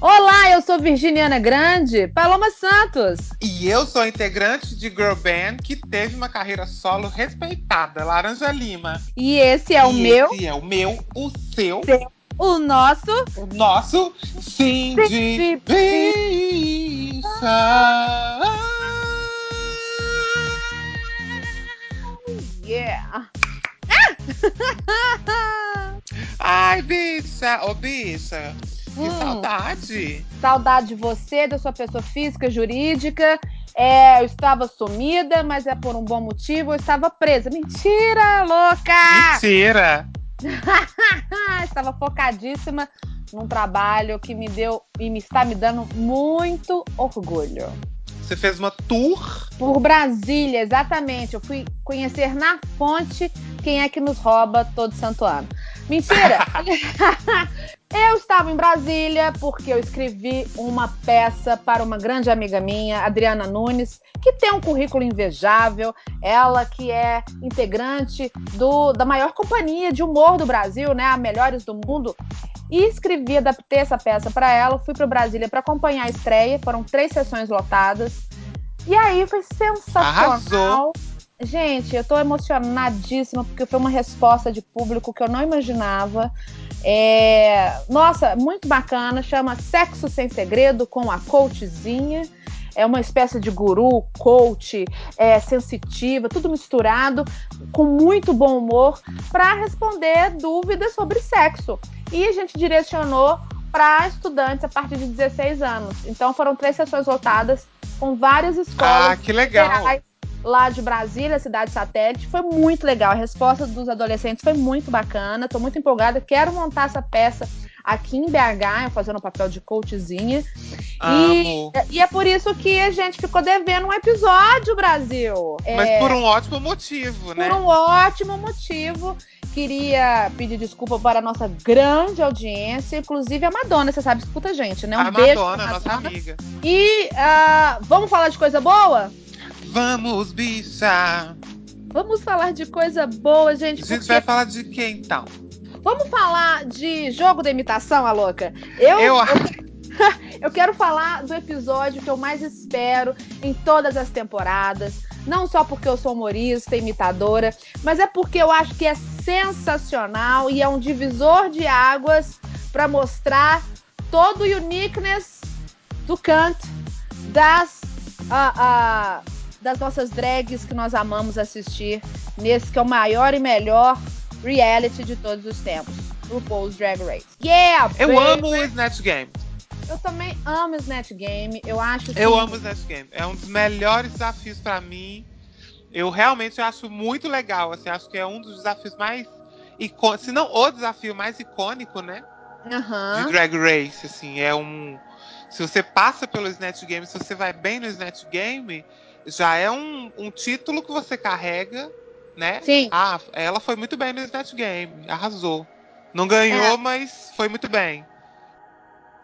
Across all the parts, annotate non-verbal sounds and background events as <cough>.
Olá, eu sou Virginiana Grande, Paloma Santos. E eu sou integrante de girl band que teve uma carreira solo respeitada, Laranja Lima. E esse é o e meu. Esse é o meu, o seu, seu o nosso. O nosso Sim de Bicha. Yeah. <laughs> Ai, bicha, ô bicha, que hum, saudade. Saudade de você, da sua pessoa física, jurídica. É, eu estava sumida, mas é por um bom motivo. Eu estava presa. Mentira, louca! Mentira! <laughs> estava focadíssima num trabalho que me deu e me está me dando muito orgulho. Você fez uma tour? Por Brasília, exatamente. Eu fui conhecer na fonte quem é que nos rouba todo santo ano. Mentira! <laughs> eu estava em Brasília porque eu escrevi uma peça para uma grande amiga minha, Adriana Nunes, que tem um currículo invejável. Ela que é integrante do, da maior companhia de humor do Brasil, né? A Melhores do Mundo. E escrevi, adaptei essa peça para ela. Fui para Brasília para acompanhar a estreia. Foram três sessões lotadas. E aí foi sensacional. Arrasou. Gente, eu tô emocionadíssima porque foi uma resposta de público que eu não imaginava. É... Nossa, muito bacana. Chama Sexo Sem Segredo com a coachzinha. É uma espécie de guru, coach, é, sensitiva, tudo misturado, com muito bom humor, para responder dúvidas sobre sexo. E a gente direcionou para estudantes a partir de 16 anos. Então foram três sessões lotadas com várias escolas. Ah, que legal! Lá de Brasília, cidade satélite. Foi muito legal. A resposta dos adolescentes foi muito bacana. Estou muito empolgada. Quero montar essa peça aqui em BH, eu fazendo o papel de coachzinha. E, e, é por isso que a gente ficou devendo um episódio, Brasil. Mas é, por um ótimo motivo, né? Por um ótimo motivo. Queria pedir desculpa para a nossa grande audiência, inclusive a Madonna, você sabe, escuta a gente, né? Um a beijo Madonna, nossa amiga. E uh, vamos falar de coisa boa? Vamos, bicha! Vamos falar de coisa boa, gente. A gente porque... vai falar de quê então? Vamos falar de jogo da imitação, a louca? Eu. eu... <laughs> eu quero falar do episódio que eu mais espero em todas as temporadas. Não só porque eu sou humorista, imitadora, mas é porque eu acho que é sensacional e é um divisor de águas para mostrar todo o uniqueness do Kant das. Uh, uh, das nossas drags que nós amamos assistir nesse que é o maior e melhor reality de todos os tempos, RuPaul's Drag Race. Yeah! Eu baby. amo o Snatch Game. Eu também amo o Snatch Game. Eu acho que... Eu amo o Snatch Game. É um dos melhores desafios para mim. Eu realmente acho muito legal. Assim, acho que é um dos desafios mais icônicos, se não o desafio mais icônico, né? Uhum. De Drag Race, assim, é um. Se você passa pelo Snatch Game, se você vai bem no Snatch Game, já é um, um título que você carrega, né? Sim. Ah, ela foi muito bem no Snatch Game, arrasou. Não ganhou, é. mas foi muito bem.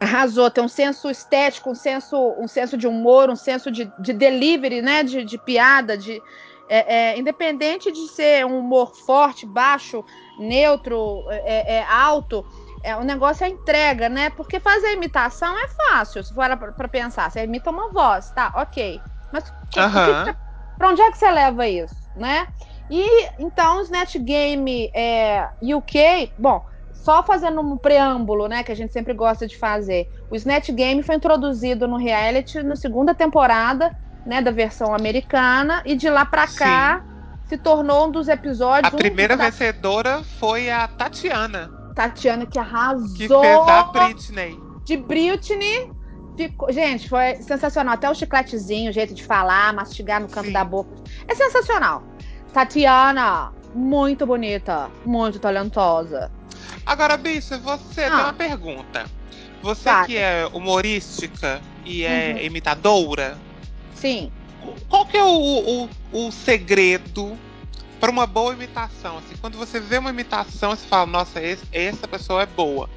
Arrasou, tem um senso estético, um senso, um senso de humor, um senso de, de delivery, né? De, de piada, de. É, é, independente de ser um humor forte, baixo, neutro, é, é alto, é, o negócio é a entrega, né? Porque fazer imitação é fácil, se for para pensar. Você imita uma voz, tá? Ok. Mas uhum. para onde é que você leva isso, né? E então o Snatch Game é, UK, bom, só fazendo um preâmbulo, né, que a gente sempre gosta de fazer. O Snatch Game foi introduzido no reality na segunda temporada, né, da versão americana e de lá para cá Sim. se tornou um dos episódios. A primeira vencedora foi a Tatiana. Tatiana que arrasou. Que fez a Britney. De Britney Ficou, gente, foi sensacional. Até o chicletezinho, o jeito de falar, mastigar no canto Sim. da boca. É sensacional. Tatiana, muito bonita, muito talentosa. Agora, bicha, você ah. tem uma pergunta. Você que é humorística e é uhum. imitadora. Sim. Qual que é o, o, o segredo para uma boa imitação? Assim, quando você vê uma imitação, você fala, nossa, esse, essa pessoa é boa.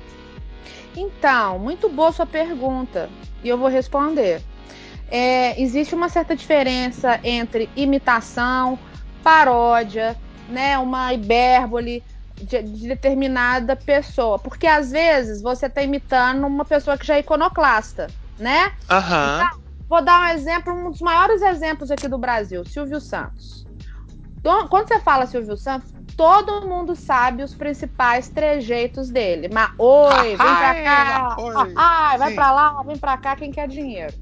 Então, muito boa sua pergunta e eu vou responder. É, existe uma certa diferença entre imitação, paródia, né, uma hipérbole, de, de, determinada pessoa. Porque às vezes você está imitando uma pessoa que já é iconoclasta, né? Aham. Então, vou dar um exemplo, um dos maiores exemplos aqui do Brasil, Silvio Santos. Quando você fala Silvio Santos, todo mundo sabe os principais trejeitos dele. Mas, oi, vem pra cá, ai, vai pra lá, vem pra cá, quem quer dinheiro,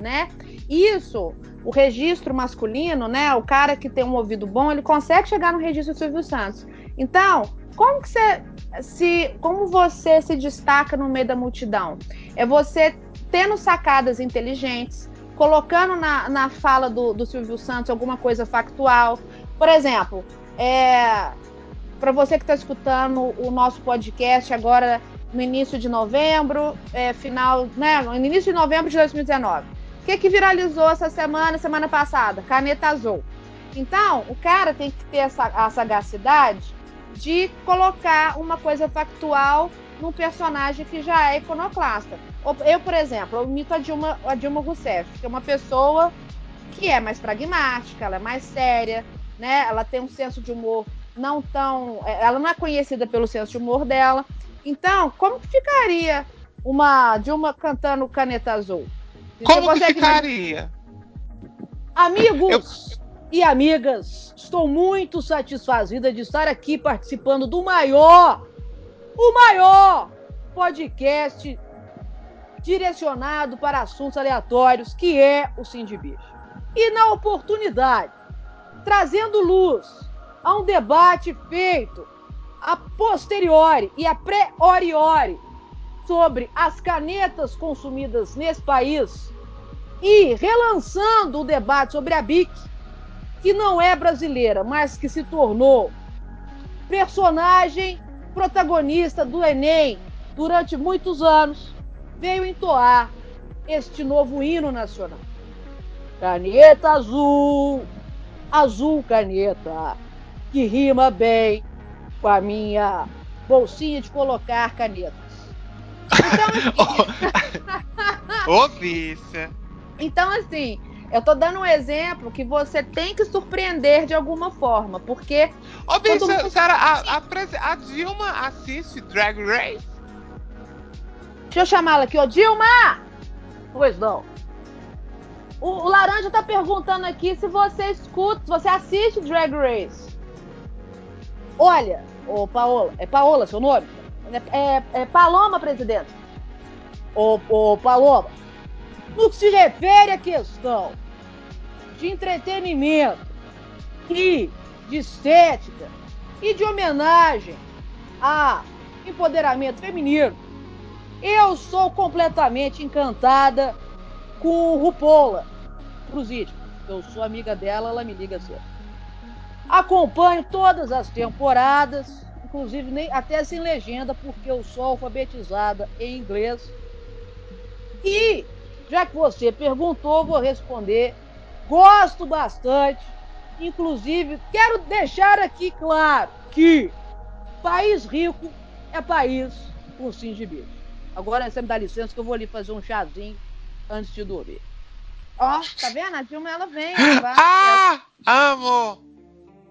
né? Isso, o registro masculino, né? O cara que tem um ouvido bom, ele consegue chegar no registro do Silvio Santos. Então, como que você se, como você se destaca no meio da multidão? É você tendo sacadas inteligentes, colocando na, na fala do, do Silvio Santos alguma coisa factual. Por exemplo, é, para você que está escutando o nosso podcast agora no início de novembro, é, final, né, no início de novembro de 2019. O que, que viralizou essa semana, semana passada? Caneta azul. Então, o cara tem que ter essa, a sagacidade de colocar uma coisa factual num personagem que já é iconoclasta. Eu, por exemplo, eu imito a Dilma, a Dilma Rousseff, que é uma pessoa que é mais pragmática, ela é mais séria, né? Ela tem um senso de humor não tão. É, ela não é conhecida pelo senso de humor dela. Então, como que ficaria uma Dilma cantando Caneta Azul? Como que ficaria? Amigos, eu e amigas, estou muito satisfazida de estar aqui participando do maior, o maior podcast direcionado para assuntos aleatórios, que é o Bicho. E na oportunidade, trazendo luz a um debate feito a posteriori e a priori sobre as canetas consumidas nesse país e relançando o debate sobre a BIC, que não é brasileira, mas que se tornou personagem protagonista do Enem durante muitos anos, veio entoar este novo hino nacional. Caneta azul, azul caneta, que rima bem com a minha bolsinha de colocar canetas. Então, assim... <laughs> <laughs> então, assim, eu tô dando um exemplo que você tem que surpreender de alguma forma, porque. Ô, bicho, mundo... Sarah, a, a, a, Dilma assiste Drag Race? Deixa eu chamá-la aqui, ô Dilma! Pois não. O, o, Laranja tá perguntando aqui se você escuta, se você assiste Drag Race. Olha, ô Paola, é Paola seu nome? É, é, é Paloma, presidente. Ô, ô Paloma, no que se refere à questão de entretenimento e de estética e de homenagem a empoderamento feminino, eu sou completamente encantada com Rupola Cruzide. Eu sou amiga dela, ela me liga sempre. Acompanho todas as temporadas, inclusive nem, até sem legenda, porque eu sou alfabetizada em inglês. E, já que você perguntou, vou responder gosto bastante. Inclusive, quero deixar aqui claro que país rico é país com sim de bicho. Agora você me dá licença que eu vou ali fazer um chazinho antes de dormir. Ó, tá vendo? A Dilma ela vem. <gasps> Vai, ah! Ela... Amo!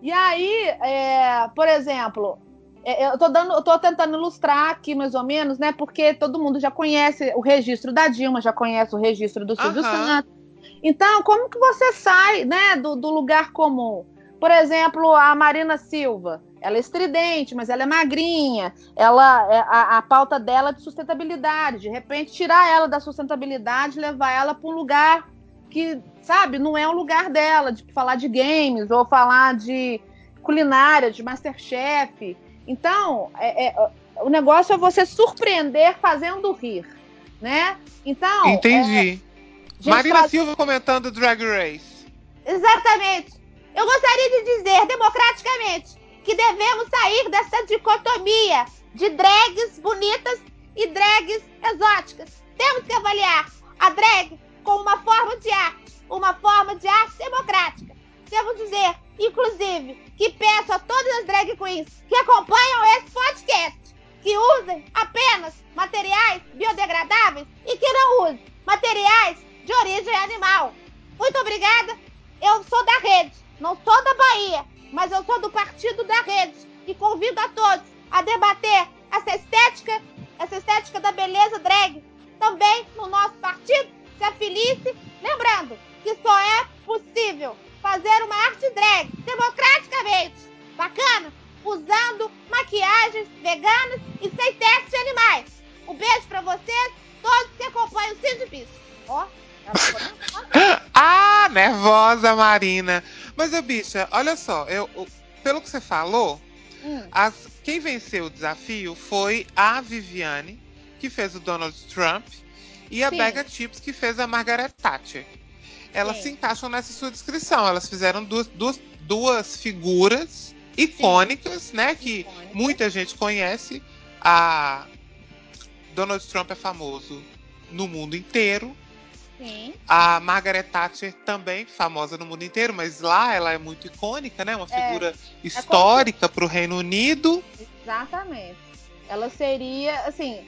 E aí, é, por exemplo, é, eu tô, dando, eu tô tentando ilustrar aqui mais ou menos, né? Porque todo mundo já conhece o registro da Dilma, já conhece o registro do Silvio Santos. Então, como que você sai né, do, do lugar comum? Por exemplo, a Marina Silva. Ela é estridente, mas ela é magrinha. Ela, é, a, a pauta dela é de sustentabilidade. De repente, tirar ela da sustentabilidade, levar ela para um lugar que, sabe, não é o lugar dela, de falar de games ou falar de culinária, de Masterchef. Então, é, é, o negócio é você surpreender fazendo rir, né? Então. Entendi. É, Marina faz... Silva comentando Drag Race. Exatamente. Eu gostaria de dizer, democraticamente, que devemos sair dessa dicotomia de drags bonitas e drags exóticas. Temos que avaliar a drag como uma forma de arte, uma forma de arte democrática. Devo dizer, inclusive, que peço a todas as drag queens que acompanham esse podcast que usem apenas materiais biodegradáveis e que não usem materiais de origem animal. Muito obrigada. Eu sou da rede, não sou da Bahia, mas eu sou do partido da rede e convido a todos a debater essa estética, essa estética da beleza drag também no nosso partido, se afilice. Lembrando que só é possível fazer uma arte drag democraticamente bacana, usando maquiagens veganas e sem testes de animais. Um beijo para vocês, todos que acompanham o Cid. Ó, <laughs> ah, nervosa, Marina. Mas, bicha, olha só, eu, pelo que você falou, hum. as, quem venceu o desafio foi a Viviane, que fez o Donald Trump, e a Sim. Bega Chips, que fez a Margaret Thatcher. Elas Sim. se encaixam nessa sua descrição. Elas fizeram duas, duas, duas figuras icônicas, Sim. né? Que Icônica. muita gente conhece. A Donald Trump é famoso no mundo inteiro. Sim. A Margaret Thatcher também famosa no mundo inteiro, mas lá ela é muito icônica, né? Uma é. figura é, histórica é para o Reino Unido. Exatamente. Ela seria, assim,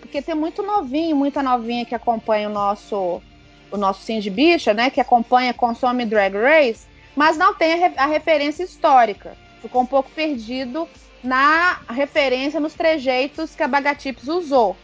porque tem muito novinho, muita novinha que acompanha o nosso o nosso Cindy Bicha, né? Que acompanha, consome Drag Race, mas não tem a, a referência histórica. Ficou um pouco perdido na referência nos trejeitos que a Bagatips usou.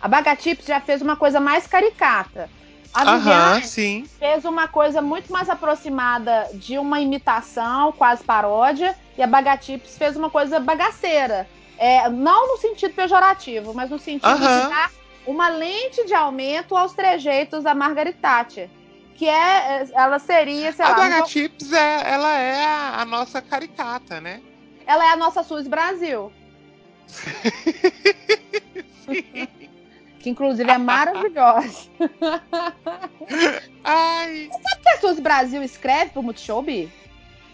A Bagatips já fez uma coisa mais caricata. A Viviane fez uma coisa muito mais aproximada de uma imitação, quase paródia, e a Bagatips fez uma coisa bagaceira. É, não no sentido pejorativo, mas no sentido de dar uma lente de aumento aos trejeitos da Margaret Thatcher. Que é, ela seria, sei a lá. A Bagatips, é, ela é a, a nossa caricata, né? Ela é a nossa SUS Brasil. Sim <laughs> que inclusive é maravilhosa. <laughs> Ai. Você sabe que a Suzy Brasil escreve pro Multishow, Bi?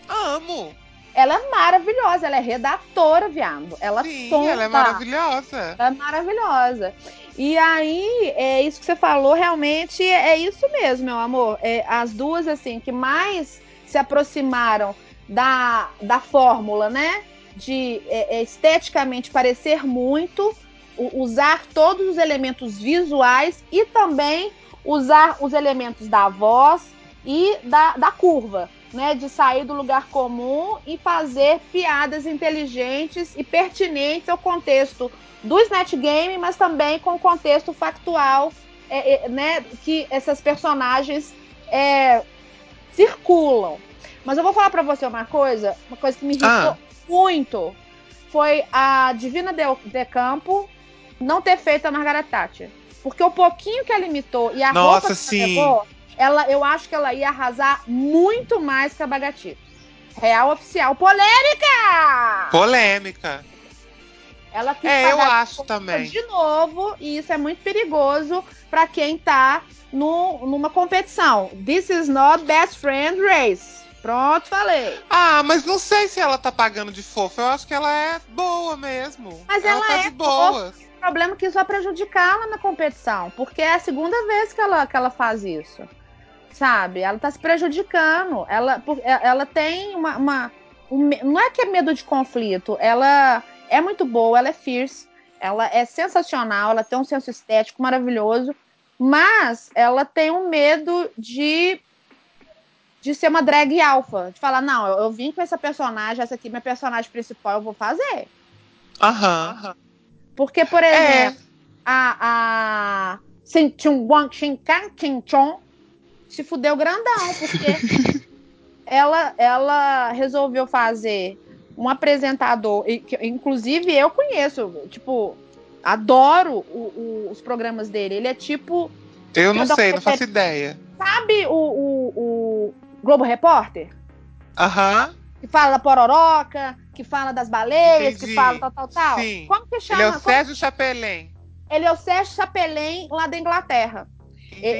Amo. Ela é maravilhosa, ela é redatora, viado. Ela Sim, ela é maravilhosa. Ela é maravilhosa. E aí, é isso que você falou, realmente é isso mesmo, meu amor. É, as duas, assim, que mais se aproximaram da, da fórmula, né? De é, é esteticamente parecer muito usar todos os elementos visuais e também usar os elementos da voz e da, da curva, né? De sair do lugar comum e fazer piadas inteligentes e pertinentes ao contexto do Snatch Game, mas também com o contexto factual, é, é, né? Que essas personagens é, circulam. Mas eu vou falar para você uma coisa, uma coisa que me irritou ah. muito foi a Divina de, de Campo não ter feito a Margaret Thatcher. Porque o pouquinho que ela imitou e a Nossa, roupa que ela levou, ela, eu acho que ela ia arrasar muito mais que a Bagatips. Real oficial. Polêmica! Polêmica. Ela quis é, eu acho também. De novo, e isso é muito perigoso para quem tá no, numa competição. This is not best friend race. Pronto, falei. Ah, mas não sei se ela tá pagando de fofa. Eu acho que ela é boa mesmo. Mas ela, ela tá é de boas. O problema que isso vai prejudicá-la na competição, porque é a segunda vez que ela, que ela faz isso. Sabe? Ela tá se prejudicando. Ela, é, ela tem uma. uma um, não é que é medo de conflito, ela é muito boa, ela é fierce, ela é sensacional, ela tem um senso estético maravilhoso, mas ela tem um medo de de ser uma drag alfa. De falar, não, eu, eu, vim com essa personagem, essa aqui é minha personagem principal, eu vou fazer. Aham. Uhum. Porque, por exemplo, é. a, a Sin Chung Wang Shin Kang Chin Chong se fudeu grandão, porque <laughs> ela, ela resolveu fazer um apresentador, que, inclusive eu conheço, tipo, adoro o, o, os programas dele. Ele é tipo. Eu não sei, não faço ideia. Sabe o, o, Globo Repórter? Aham. Que fala da pororoca, que fala das baleias, Entendi. que fala tal, tal, tal. Sim. Como que chama? Ele é o Sérgio Chapelin. Ele é o Sérgio Chapelin lá da Inglaterra.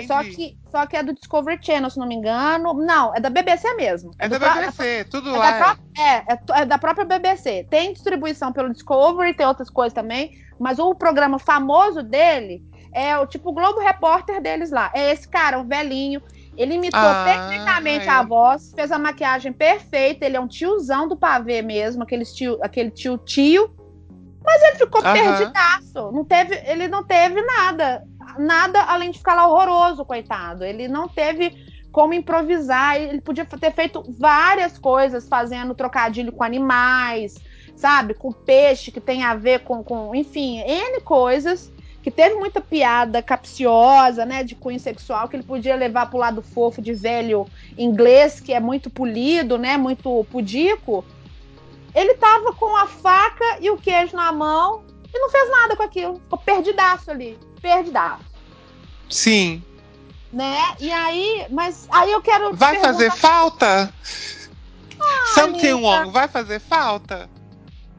Só, que, só que é do Discovery Channel, se não me engano. Não, é da BBC mesmo. É, é da BBC, pro... tudo é lá. Da é. É, é, é da própria BBC. Tem distribuição pelo Discovery, tem outras coisas também. Mas o programa famoso dele é o tipo Globo Repórter deles lá. É esse cara, um velhinho. Ele imitou ah, perfeitamente é. a voz, fez a maquiagem perfeita. Ele é um tiozão do pavê mesmo, aquele tio, aquele tio tio. Mas ele ficou uhum. perdidaço. Não teve, ele não teve nada. Nada além de ficar lá horroroso, coitado. Ele não teve como improvisar. Ele podia ter feito várias coisas, fazendo trocadilho com animais, sabe? Com peixe, que tem a ver com, com enfim, N coisas que teve muita piada capciosa, né, de cunho sexual, que ele podia levar pro lado fofo de velho inglês, que é muito polido, né, muito pudico. Ele tava com a faca e o queijo na mão e não fez nada com aquilo. Ficou perdidaço ali, perdidaço. Sim. Né? E aí, mas aí eu quero Vai fazer falta? Ah, Something wrong vai fazer falta?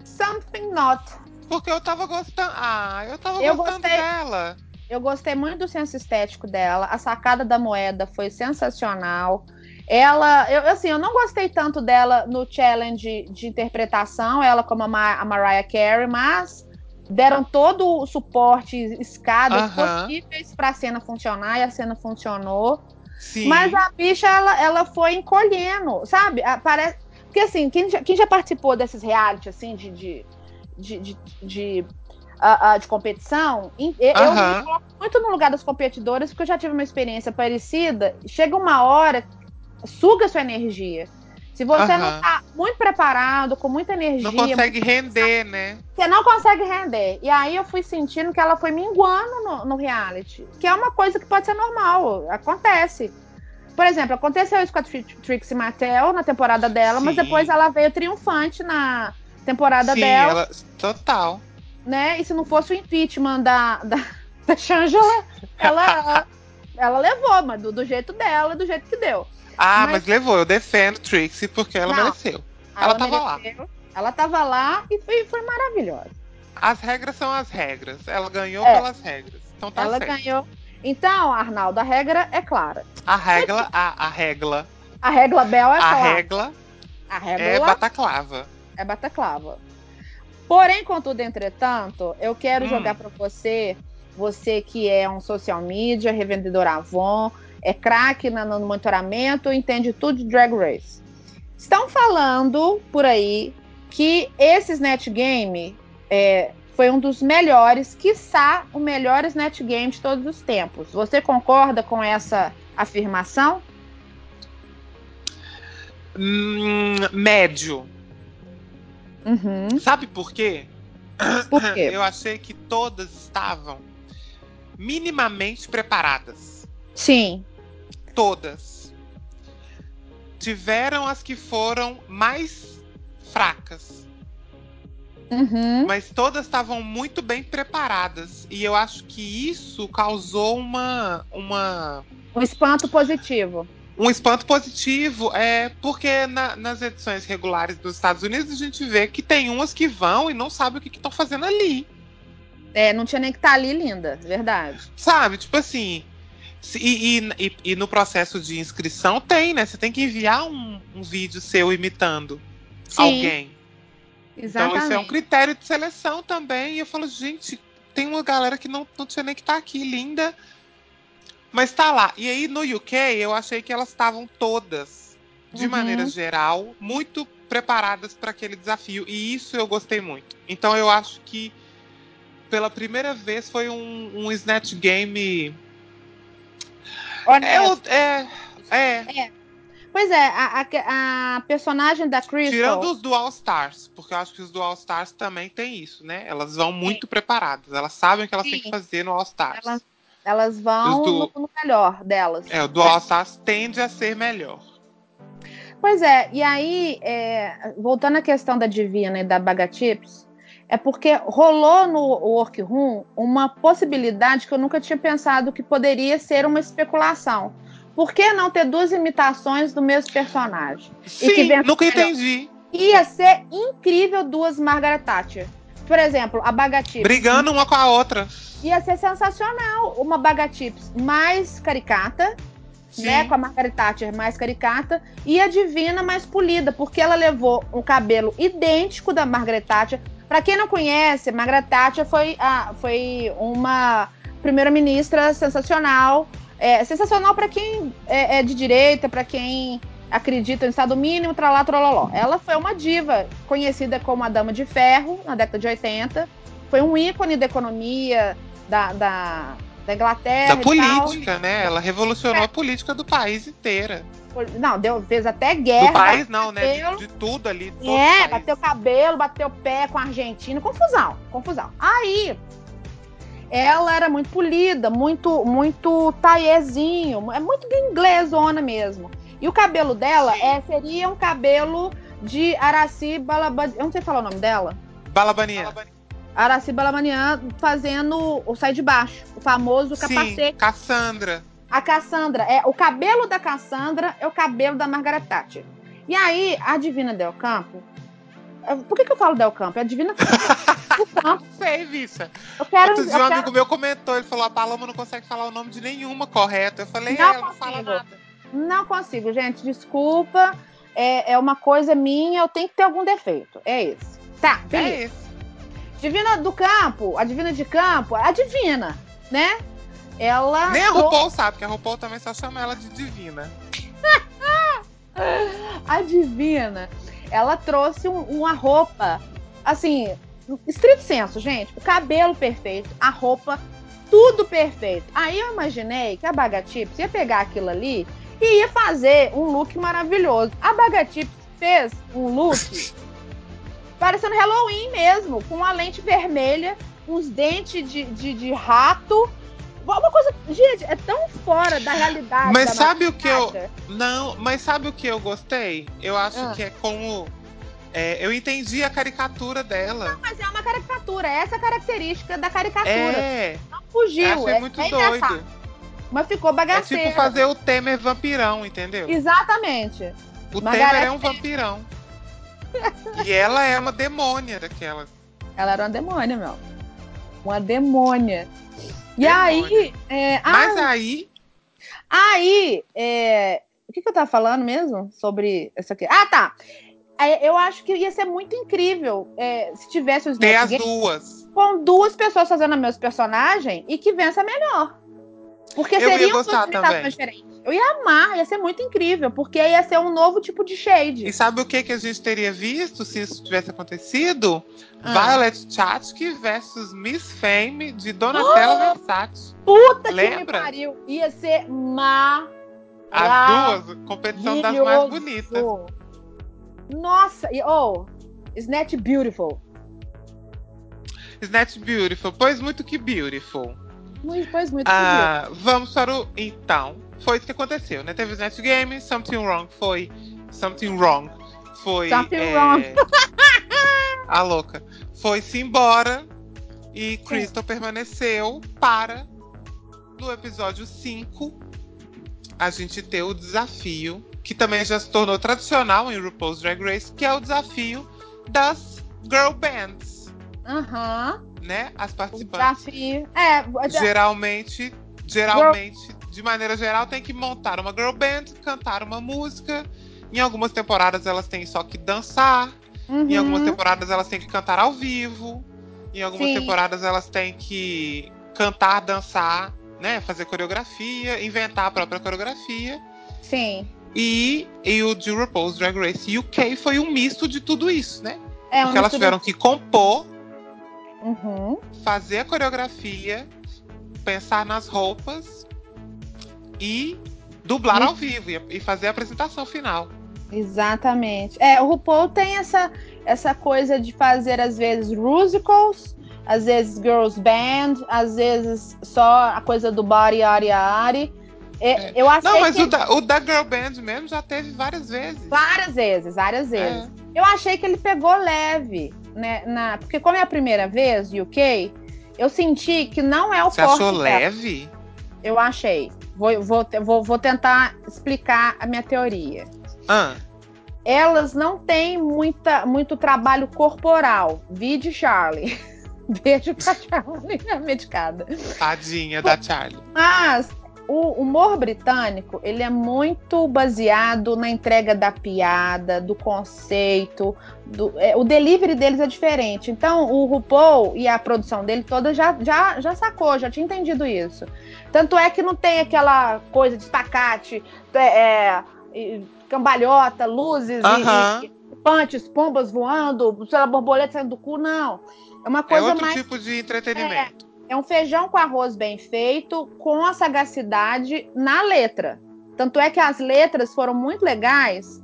Something not. Porque eu tava gostando. Ah, eu tava eu gostando gostei, dela. Eu gostei muito do senso estético dela. A sacada da moeda foi sensacional. Ela, eu, assim, eu não gostei tanto dela no challenge de interpretação, ela como a, Ma a Mariah Carey, mas deram todo o suporte, escadas uh -huh. possíveis para a cena funcionar e a cena funcionou. Sim. Mas a bicha, ela, ela foi encolhendo, sabe? Parece, porque assim, quem já, quem já participou desses reality, assim, de, de de, de, de, uh, uh, de competição, eu, eu me coloco muito no lugar das competidoras, porque eu já tive uma experiência parecida. Chega uma hora, suga sua energia. Se você não está muito preparado, com muita energia. Não consegue render, né? Você não consegue render. E aí eu fui sentindo que ela foi minguando no, no reality. Que é uma coisa que pode ser normal. Acontece. Por exemplo, aconteceu isso com a Trixie Mattel na temporada dela, Sim. mas depois ela veio triunfante na, temporada Sim, dela. Ela, total. Né? E se não fosse o impeachment da, da, da Shangela, ela, <laughs> ela levou, mas do, do, jeito dela, do jeito que deu. Ah, mas, mas levou, eu defendo Trixie porque ela não, mereceu. Ela, ela tava mereceu, lá. Ela tava lá e foi, foi maravilhosa. As regras são as regras. Ela ganhou é. pelas regras. Então tá ela certo. ganhou. Então, Arnaldo, a regra é clara. A regra, a, a regra. A regra Bel é a clara. Regra a regra é bataclava é bataclava. Porém, contudo, entretanto, eu quero hum. jogar para você, você que é um social media, revendedor Avon, é craque no monitoramento, entende tudo de Drag Race. Estão falando por aí que esse Snatch Game é, foi um dos melhores, quiçá o melhor Snatch Game de todos os tempos. Você concorda com essa afirmação? Hum, médio. Uhum. Sabe por quê? Por quê? Eu achei que todas estavam minimamente preparadas. Sim. Todas. Tiveram as que foram mais fracas. Uhum. Mas todas estavam muito bem preparadas. E eu acho que isso causou uma. uma... Um espanto positivo um espanto positivo é porque na, nas edições regulares dos Estados Unidos a gente vê que tem umas que vão e não sabem o que estão fazendo ali. É, não tinha nem que estar tá ali, linda, verdade. Sabe, tipo assim. E, e, e, no processo de inscrição tem, né? Você tem que enviar um, um vídeo seu imitando Sim, alguém. Exatamente. Então, isso é um critério de seleção também. E eu falo, gente, tem uma galera que não, não tinha nem que estar tá aqui, linda mas tá lá. E aí no UK eu achei que elas estavam todas, de uhum. maneira geral, muito preparadas para aquele desafio. E isso eu gostei muito. Então eu acho que pela primeira vez foi um, um Snatch Game. Honesto. É, é, é. Pois é, a, a, a, personagem da Crystal. Tirando os Dual Stars, porque eu acho que os Dual Stars também tem isso, né? Elas vão muito Sim. preparadas, elas sabem o que elas Sim. têm que fazer no All Stars. Elas elas vão do... no, melhor delas. É, o Stars tende a ser melhor. Pois é, e aí, é, voltando à questão da Divina e da Bagatips, é porque rolou no Workroom uma possibilidade que eu nunca tinha pensado que poderia ser uma especulação. Por que não ter duas imitações do mesmo personagem? Sim, nunca entendi. Ia ser incrível duas Margaret Thatcher. Por exemplo, a Bagatips. Brigando uma com a outra ia ser sensacional uma Bagatips mais caricata, Sim. né? Com a Margaret Thatcher mais caricata e a Divina mais polida, porque ela levou um cabelo idêntico da Margaret Thatcher. Para quem não conhece, Margaret Thatcher foi, a, foi uma primeira-ministra sensacional. É, sensacional para quem é, é, de direita, para quem acredita no Estado mínimo, tralá, trololó. Ela foi uma diva, conhecida como a Dama de Ferro, na década de 80. Foi um ícone da economia, da, da, da Inglaterra. Da política, né? Ela revolucionou é. a política do país inteira. Não, deu, fez até guerra. Do país não, né? De, de, tudo ali. É, bateu cabelo, bateu pé com a Argentina. Confusão, confusão. Aí, ela era muito polida, muito, muito taiezinho, é muito inglesona mesmo. E o cabelo dela é, seria um cabelo de Araci Balabanian. Eu não sei falar o nome dela. Balabanian. Araci Balabanian fazendo o sai de baixo, o famoso capacete. Sim, Cassandra. A Cassandra, é o cabelo da Cassandra é o cabelo da Margaret Thatcher. E aí, a Divina Del Campo. Por que, que eu falo Del Campo? É a Divina Campo. <laughs> Sei, Vissa. Eu quero. Outro dia um quero... amigo meu comentou, ele falou: a Paloma não consegue falar o nome de nenhuma correta. Eu falei: não é, ela não fala nada. Não consigo, gente, desculpa. É, é uma coisa minha, eu tenho que ter algum defeito. É esse. Tá, é beleza. É esse. Divina do Campo, a Divina de Campo, a Divina, né? ela. Nem a RuPaul sabe, que a RuPaul também só chama ela de divina. <laughs> a divina, ela trouxe um, uma roupa, assim, estrito senso, gente. O cabelo perfeito, a roupa, tudo perfeito. Aí eu imaginei que a Bagatips ia pegar aquilo ali e ia fazer um look maravilhoso. A Bagatips fez um look <laughs> parecendo Halloween mesmo, com uma lente vermelha, uns dentes de, de, de rato uma coisa, gente, é tão fora da realidade. Mas da sabe o que eu. Não, mas sabe o que eu gostei? Eu acho ah. que é como. É, eu entendi a caricatura dela. Não, mas é uma caricatura, é essa característica da caricatura. É. Não fugiu. Eu achei é, muito doido. Mas ficou bagaceiro. É tipo fazer o Temer vampirão, entendeu? Exatamente. O Margareth Temer é um vampirão. e ela é uma demônia daquela. Ela era uma demônia, meu. Uma demônia. E aí. É, Mas ah, aí. Aí. É, o que, que eu tava falando mesmo sobre isso aqui? Ah, tá. É, eu acho que ia ser muito incrível é, se tivesse os Ter as duas. Com duas pessoas fazendo o mesmo personagem e que vença melhor. Porque eu seriam duas interpretações diferentes. Eu ia amar, ia ser muito incrível, porque ia ser um novo tipo de shade. E sabe o que, que a gente teria visto se isso tivesse acontecido? Ah. Violet Chachki versus Miss Fame de Donatella oh! Versace. Puta Lembra? que me pariu! Ia ser má. As duas, competição das mais bonitas. Nossa, e oh, Snatch Beautiful. Snatch Beautiful, pois muito que beautiful. Muito, pois muito ah. Vamos para o então foi isso que aconteceu, né? Teve o Snatch Game, Something Wrong foi. Something Wrong foi. Something é, Wrong. <laughs> a louca. Foi-se embora e Crystal Sim. permaneceu para no episódio 5 a gente ter o desafio que também já se tornou tradicional em RuPaul's Drag Race, que é o desafio das girl bands. Aham. Uhum. Né? As participantes. Desafio. É, geralmente, geralmente de maneira geral, tem que montar uma girl band, cantar uma música. Em algumas temporadas elas têm só que dançar. Uhum. Em algumas temporadas elas têm que cantar ao vivo. Em algumas Sim. temporadas elas têm que cantar, dançar, né? Fazer coreografia, inventar a própria coreografia. Sim. E, e o de RuPaul's Drag Race UK foi um misto de tudo isso, né? É, um Porque elas tiveram de... que compor, uhum. fazer a coreografia, pensar nas roupas e dublar ao vivo e fazer a apresentação final. Exatamente. É, o RuPaul tem essa, essa coisa de fazer, às vezes, musicals, às vezes girls band, às vezes só a coisa do body, ari, ari. É. Eu achei Não, mas que... o, da, o da Girl Band mesmo já teve várias vezes. Várias vezes, várias é. vezes. É. Eu achei que ele pegou leve, né? Na... Porque como é a primeira vez, UK, eu senti que não é o Você achou leve? Eu achei. Vou, vou, vou, vou tentar explicar a minha teoria. Ah. Elas não têm muita, muito trabalho corporal. Vide Charlie. <laughs> Beijo pra Charlie, medicada. Tadinha da Charlie. Mas o humor britânico ele é muito baseado na entrega da piada, do conceito, do, é, o delivery deles é diferente. Então o RuPaul e a produção dele toda já, já, já sacou, já tinha entendido isso. Tanto é que não tem aquela coisa de espacate, é, é, cambalhota, luzes, uh -huh. e, e punches, pombas voando, sei lá, borboleta saindo do cu, não. É uma coisa é outro mais. tipo de entretenimento. É, é um feijão com arroz bem feito, com a sagacidade na letra. Tanto é que as letras foram muito legais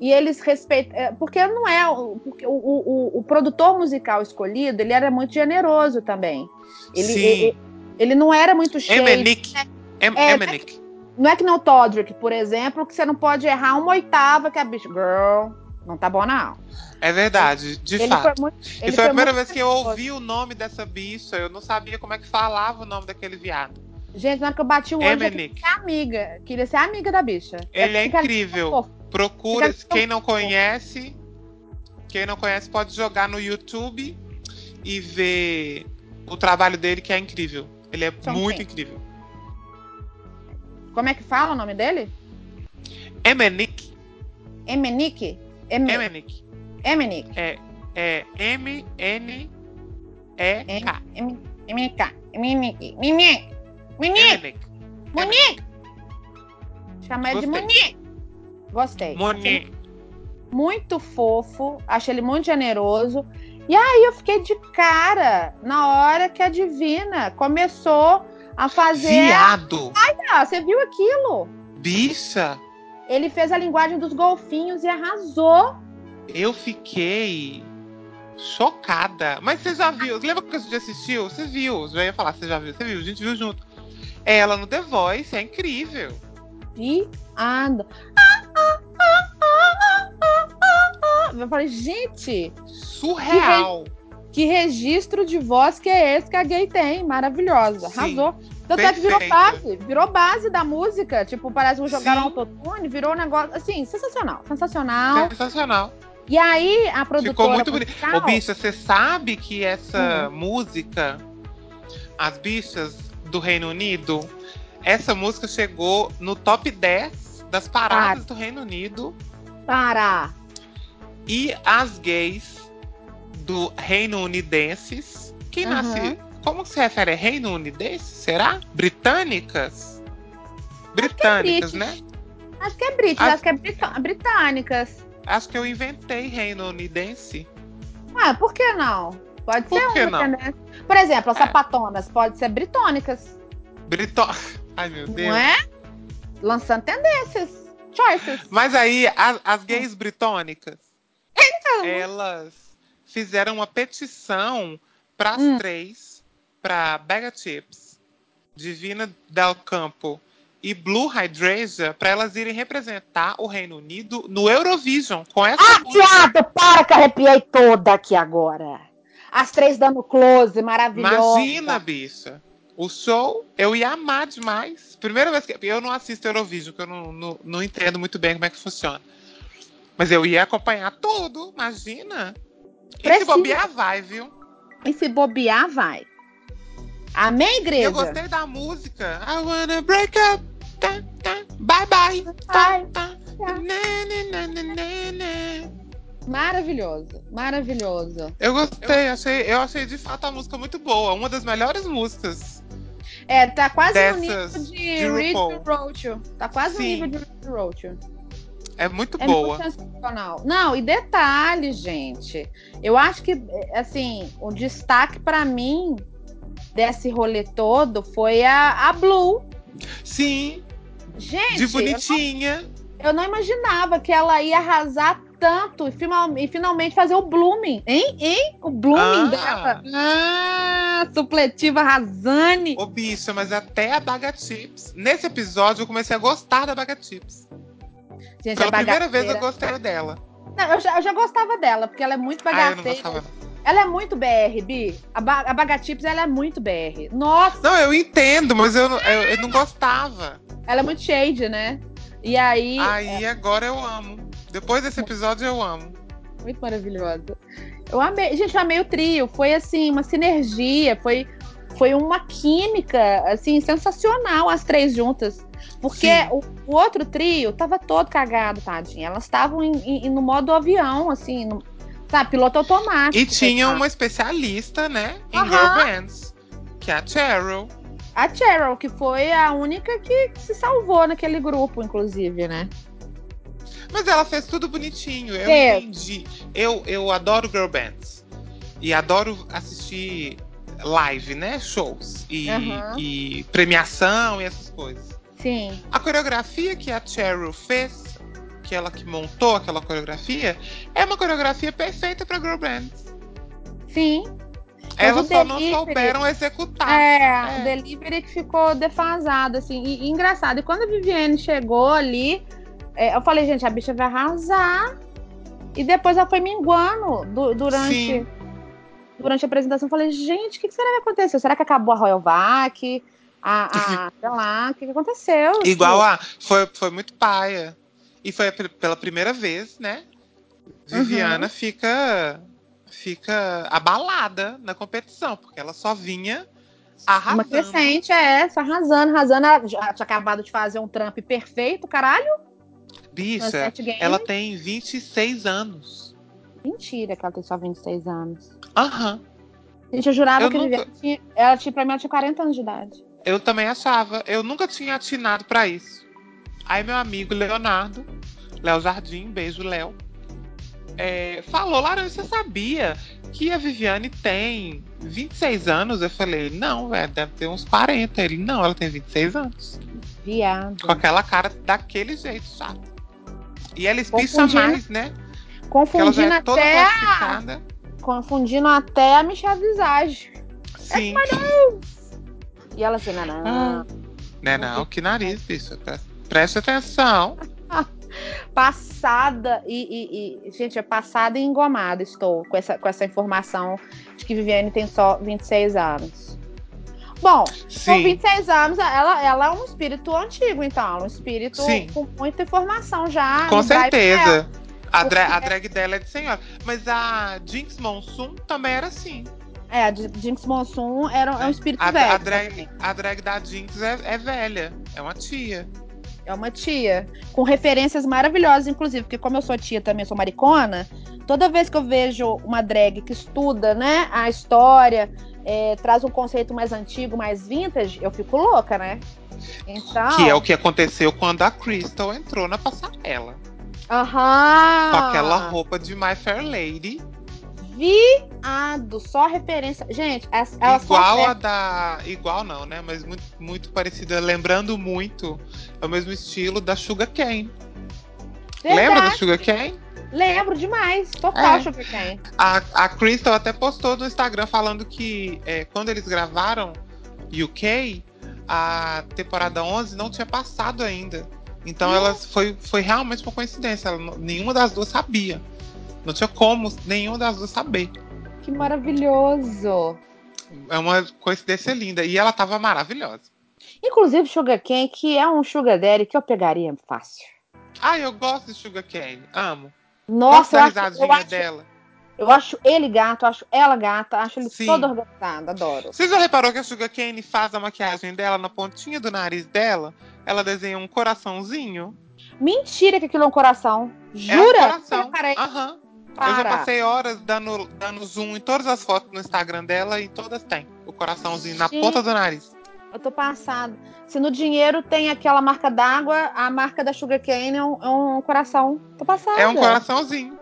e eles respeitam. É, porque não é. Porque o, o, o, produtor musical escolhido, ele era muito generoso também. Ele, Sim. ele, ele não era muito cheio. Emenick. Em, É, Emenick. Não é que não o Todrick, por exemplo, que você não pode errar uma oitava que a bicha. Girl, não tá bom, não. É verdade, de ele fato. muito. E ele foi a primeira vez que eu ouvi o nome dessa bicha. Eu não sabia como é que falava o nome daquele viado. Gente, na hora que eu bati o olho, eu queria ser amiga. Queria ser amiga da bicha. Ele é fica ali, incrível. Procura, quem não conhece, quem não conhece pode jogar no YouTube e ver o trabalho dele que é incrível. Ele é muito quem? incrível. Como é que fala o nome dele? Emenick. Emenick? Eme- Emenick. Emenick. É M N E K. Em- Emenick. Emenick. Monique. Monique. Chama ele de. Monique. Gostei. Monique. Muito fofo. Acho ele muito generoso. E aí eu fiquei de cara na hora que a Divina começou a fazer. Viado. Ah, você viu aquilo? Bicha. Ele fez a linguagem dos golfinhos e arrasou. Eu fiquei chocada. Mas você já viu? Lembra que a gente assistiu? Você viu? Já ia falar, você já viu? Você viu? A gente viu junto. Ela no The Voice é incrível. E anda. Eu falei, gente, Surreal. que registro de voz que é esse que a gay tem? Maravilhosa. Sim, Arrasou. Tanto é que virou base. Virou base da música. Tipo, parece que jogaram Sim. autotune, virou um negócio. Assim, sensacional. Sensacional. Sensacional. E aí, a produtora. Ficou muito bonito. musical- Ô, bicha, você sabe que essa Hum. música, As Bichas do Reino Unido, essa música chegou no top 10 das paradas do Reino Unido Para. e as gays do Reino Unidenses, que Aham. nasce. Como se refere? É Reino Unidense? Será? Britânicas? Britânicas, né? British. Acho que é British, As- acho que é britâ- britânicas. Acho que eu inventei Reino Unidense. Ah, por que não? Pode Por ser que uma não? tendência. Por exemplo, as É. sapatonas pode ser britônicas, Britó... <laughs> Ai, meu Deus. não é? Lançando tendências. Choices. Mas aí, a- as gays britânicas, Então. elas fizeram uma petição para as Hum. três, para Bega Chips, Divina Del Campo e Blue Hydration, para elas irem representar o Reino Unido no Eurovision com essa Ah, música. para que arrepiei toda aqui agora. As três dando close, maravilhosa. Imagina, bicha. O show, eu ia amar demais. Primeira vez que. Eu não assisto Eurovision, que eu não, não, não entendo muito bem como é que funciona. Mas eu ia acompanhar tudo, imagina. E se Precisa. bobear, vai, viu? E se bobear, vai. Amém, igreja? Eu gostei da música. I wanna break up. Tá, tá, bye bye. Tá, tá. né, né, né. Maravilhoso, maravilhoso. Eu gostei, achei, eu achei de fato a música muito boa. Uma das melhores músicas. É, tá quase no Dessas nível de, de RuPaul. Roach. Tá quase no Sim. nível de Reed Roach. É muito É boa. muito sensacional. Não, e detalhe, gente. Eu acho que, assim, o destaque pra mim desse rolê todo foi a, a Blue. Sim, Gente, de eu bonitinha. não, eu não imaginava que ela ia arrasar tanto e, final- e finalmente fazer o blooming. Hein? Hein? O blooming Ah. dela. Ah, supletiva Razane. Ô, bicha, mas até a Baga Chips. Nesse episódio eu comecei a gostar da Baga Chips. Gente, Pela primeira vez eu bagaceira. gostei dela. Não, eu, já, eu já gostava dela, porque ela é muito Ah, eu não bagaceira. gostava. não. Ela é muito BR, Bi. A, ba a Bagatips, ela é muito BR. Nossa, Não, eu entendo, mas eu, não- eu, eu não gostava. ela é muito shade, né? E aí, Aí agora eu amo. Depois desse episódio eu amo. muito maravilhosa. Eu amei, gente, eu amei o trio. Foi assim, uma sinergia, foi, foi uma química, assim, sensacional as três juntas. Porque o, o outro trio tava todo cagado, tadinha. Elas estavam no modo avião, assim, no, sabe, piloto automático. E tinha uma especialista, né? Em girl bands. Que é a Cheryl. A Cheryl, que foi a única que, se salvou naquele grupo, inclusive, né? Mas ela fez tudo bonitinho. Eu Fez. entendi. Eu, eu adoro girl bands. E adoro assistir live, né? Shows e, uhum. e, premiação e essas coisas. Sim. A coreografia que a Cheryl fez, que ela que montou aquela coreografia, é uma coreografia perfeita para girl bands. Sim. Elas só delivery, não souberam executar. É, é, o delivery que ficou defasado, assim, e, e, engraçado. E quando a Viviane chegou ali, é, eu falei, gente, a bicha vai arrasar. E depois ela foi minguando du durante, Sim. durante a apresentação. Eu falei, gente, o que, que, será que aconteceu? Será que acabou a Royal Vac? A, a, <laughs> sei lá, o que, que aconteceu? Igual a. Foi, foi muito paia. E foi pela primeira vez, né? Viviana uhum. fica fica abalada na competição, porque ela só vinha arrasando. Uma crescente, é, só arrasando, arrasando. Ela já tinha acabado de fazer um Trump perfeito, caralho. Bicha, ela tem 26 anos. Mentira que ela tem só 26 anos. Aham. Uhum. Gente, eu jurava eu que nunca... tinha, ela tinha, pra mim, ela tinha 40 anos de idade. Eu também achava. Eu nunca tinha atinado para isso. Aí meu amigo Leonardo, Léo Jardim, beijo, Léo é, falou, Laranja, você sabia que a Viviane tem 26 anos? Eu falei, não, velho, deve ter uns 40. Ele, não, ela tem 26 anos. Viado. Com aquela cara daquele jeito, chato. E ela espicha mais, né? Confundindo é até. A... Confundindo até a Michelle Visage. Sim. É e ela assim, não, não. Ah, né, não, que nariz, bicho. Preste atenção. <laughs> passada e, e, e, gente, é passada e engomada estou com essa, com essa informação de que Viviane tem só 26 anos. Bom, Sim. com 26 anos, ela, ela é um espírito antigo, então, um espírito Sim. com muita informação já. Com certeza. A, dra a drag dela é de senhora. Mas a Jinx Monsoon também era assim. É, a Jinx Monsoon era, é um espírito a, velho. A drag, a drag da Jinx é, é velha, é uma tia. É uma tia. Com referências maravilhosas, inclusive, porque como eu sou tia também, sou maricona, toda vez que eu vejo uma drag que estuda, né, a história, é, traz um conceito mais antigo, mais vintage, eu fico louca, né? Então... Que é o que aconteceu quando a Crystal entrou na passarela. Aham. Com aquela roupa de My Fair Lady viado, só referência. Gente, ela igual só... a da. Igual não, né? Mas muito, muito parecida, lembrando muito é o mesmo estilo da Sugar Cane. Verdade. Lembra da Sugar Cane? Lembro demais. Total é. Sugar Cane. A, a Crystal até postou no Instagram falando que é, quando eles gravaram UK, a temporada 11 não tinha passado ainda. Então hum. elas foi, foi realmente uma coincidência. Ela, nenhuma das duas sabia. Não tinha como nenhuma das duas saber. Que maravilhoso! É uma coincidência linda. E ela tava maravilhosa. Inclusive, Sugar Cane, que é um Sugar Daddy que eu pegaria fácil. Ah, eu gosto de Sugar Cane. Amo. Nossa, eu acho, eu acho, dela. Eu acho ele gato, acho ela gata, acho ele Sim. todo organizado, adoro. Você já reparou que a Sugar Cane faz a maquiagem dela na pontinha do nariz dela? Ela desenha um coraçãozinho? Mentira que aquilo é um coração. Jura? É um coração. Aham. Eu já passei horas dando, dando zoom em todas as fotos no Instagram dela e todas têm o coraçãozinho na ponta do nariz. Eu tô passado. Se no dinheiro tem aquela marca d'água, a marca da Sugar Cane é um, é um coração. Tô passada. É um coraçãozinho.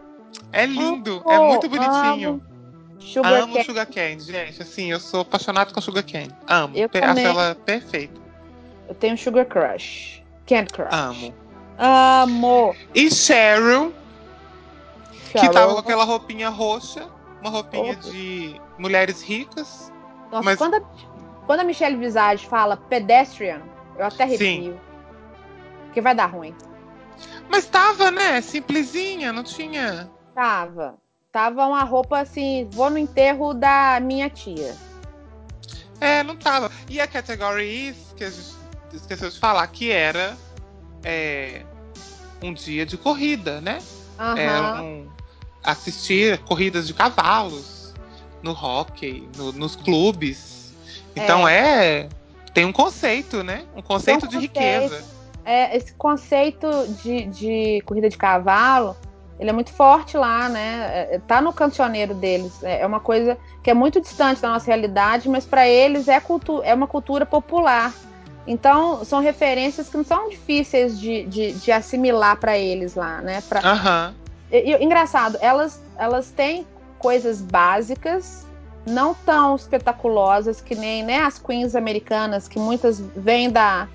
É lindo, é muito bonitinho. Amo Sugar Amo cane. Sugar Cane, gente. Assim, eu sou apaixonado com Sugar Cane. Amo. Eu Acho ela perfeita. Eu tenho Sugar Crush. Candy Crush. Amo. Amo. E Cheryl, que tava com aquela roupinha roxa, uma roupinha Opa. de mulheres ricas. Nossa, mas... quando, a, quando a Michelle Visage fala pedestrian, eu até arrepio. Sim. Porque vai dar ruim. Mas tava, né? Simplesinha, não tinha. Tava. Tava uma roupa assim, vou no enterro da minha tia. É, não tava. E a category is, que a gente esqueceu de falar, que era é, um dia de corrida, né? Uhum. Era um, assistir corridas de cavalos no hockey, no, nos clubes. Então é. é. Tem um conceito, né? Um conceito um de conceito, riqueza. É, esse conceito de, de corrida de cavalo, ele é muito forte lá, né? É, é tá no cancioneiro deles. É, é uma coisa que é muito distante da nossa realidade, mas para eles é, cultu é uma cultura popular. Então, são referências que não são difíceis de, de, de assimilar para eles lá, né? Pra, uhum. E, engraçado, elas, elas têm coisas básicas, não tão espetaculosas que nem né, as queens americanas, que muitas vêm da,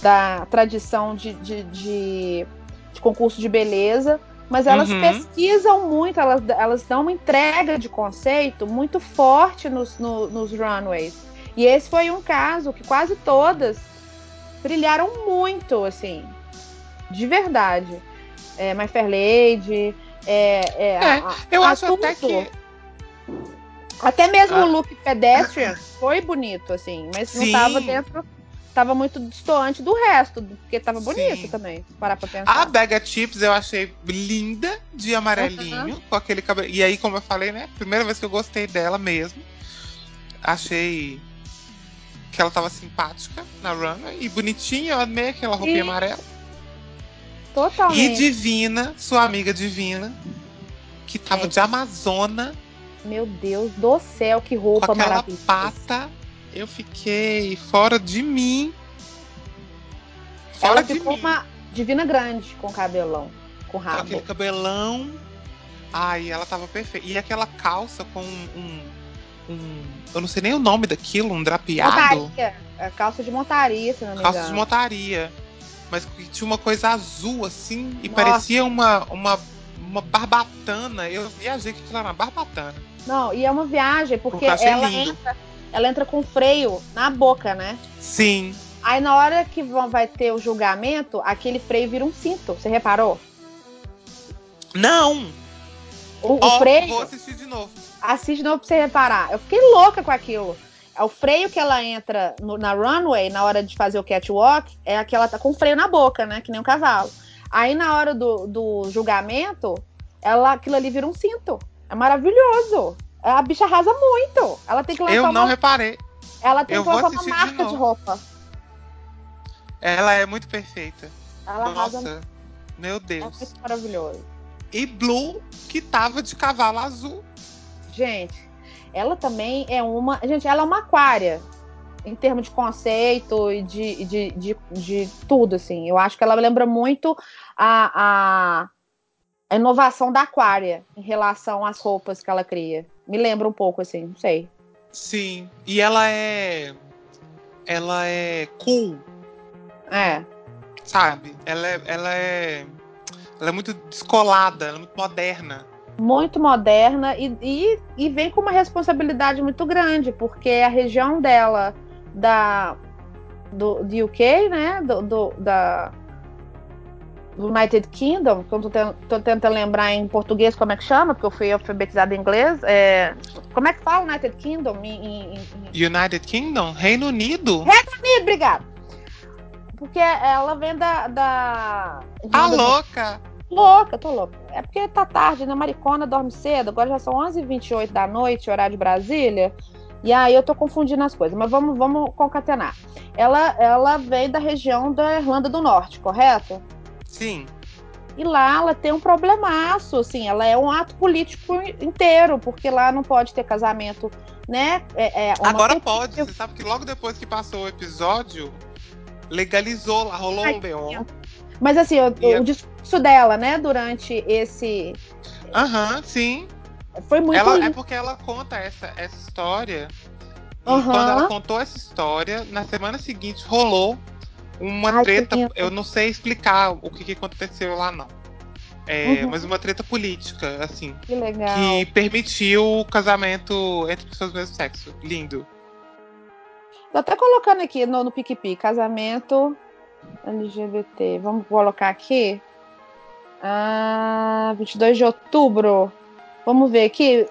da tradição de, de, de, de concurso de beleza, mas elas uhum. pesquisam muito, elas, elas dão uma entrega de conceito muito forte nos, no, nos runways. E esse foi um caso que quase todas brilharam muito, assim, de verdade. É, My Fair Lady, é, é, é a, eu a acho até que até mesmo ah. o look pedestrian foi bonito, assim, mas Sim. não tava dentro. Tava muito distoante do resto, porque tava bonito Sim. também, parar pra pensar. A Bega Chips eu achei linda, de amarelinho, uhum. com aquele cabelo. E aí, como eu falei, né? Primeira vez que eu gostei dela mesmo. Achei que ela tava simpática na runway e bonitinha, eu amei aquela roupinha e... amarela. Totalmente. E Divina, sua amiga Divina, que tava é. de Amazona meu Deus do céu, que roupa com aquela maravilhosa. pata, eu fiquei fora de mim. Fora Ela de ficou mim. uma divina grande com cabelão, com rabo. Com aquele cabelão. Ai, ela tava perfeita. E aquela calça com um, um, Eu não sei nem o nome daquilo, um drapeado. Montaria. É calça de montaria, se não me Calça de montaria. Mas tinha uma coisa azul, assim, e Nossa. parecia uma, uma, uma barbatana. Eu viajei que era uma barbatana. Não, e é uma viagem, porque ela entra, ela entra com freio na boca, né? Sim. Aí na hora que vai ter o julgamento, aquele freio vira um cinto. Você reparou? Não! O, o oh, freio. Vou assistir de novo. Assiste de novo pra você reparar. Eu fiquei louca com aquilo. É o freio que ela entra no, na runway, na hora de fazer o catwalk, é aquela tá com freio na boca, né? Que nem um cavalo. Aí na hora do, do julgamento, ela, aquilo ali vira um cinto. É maravilhoso. A bicha arrasa muito. Ela tem que lançar Eu não uma... reparei. Ela tem Eu que lançar uma marca de, de, roupa. Ela é muito perfeita. Ela Nossa, arrasa... meu é Deus. É maravilhoso. E Blue, que tava de cavalo azul. Gente, ela também é uma. Gente, ela é uma aquária. Em termos de conceito e de, de, de, de, tudo, assim. Eu acho que ela lembra muito a, a inovação da Aquária em relação às roupas que ela cria. Me lembra um pouco, assim, não sei. Sim. E ela é. Ela é cool. É. Sabe? Ela é. Ela é, ela é muito descolada, ela é muito moderna. Muito moderna e, e, e vem com uma responsabilidade muito grande, porque a região dela da do, do UK, né? Do, do da, United Kingdom, que eu tô, tô, tentando lembrar em português como é que chama, porque eu fui alfabetizada em inglês. É, como é que fala United Kingdom? Em, em, em... United Kingdom? Reino Unido? Reino Unido, obrigado. Porque ela vem da. da tá louca! Louca, tô louca. É porque tá tarde, né? Maricona dorme cedo, agora já são 11h28 da noite, horário de Brasília. E aí eu tô confundindo as coisas, mas vamos, vamos concatenar. Ela, ela vem da região da Irlanda do Norte, correto? Sim. E lá ela tem um problemaço, assim, ela é um ato político inteiro, porque lá não pode ter casamento, né? É, é Agora pode, você sabe que logo depois que passou o episódio, legalizou lá, rolou Ai, um leão. Mas assim, o, o, discurso dela, né, durante esse. Aham, uhum, sim. Foi muito. Ela, é porque ela conta essa, essa história. Uhum. E quando ela contou essa história, na semana seguinte rolou uma Ai, treta, eu não sei explicar o que, que aconteceu lá, não. É, uhum. Mas uma treta política, assim. Que legal. Que permitiu o casamento entre pessoas do mesmo sexo. Lindo. Tô até colocando aqui no, no PicPi, casamento LGBT. Vamos colocar aqui. Ah, 22 de outubro. Vamos ver aqui.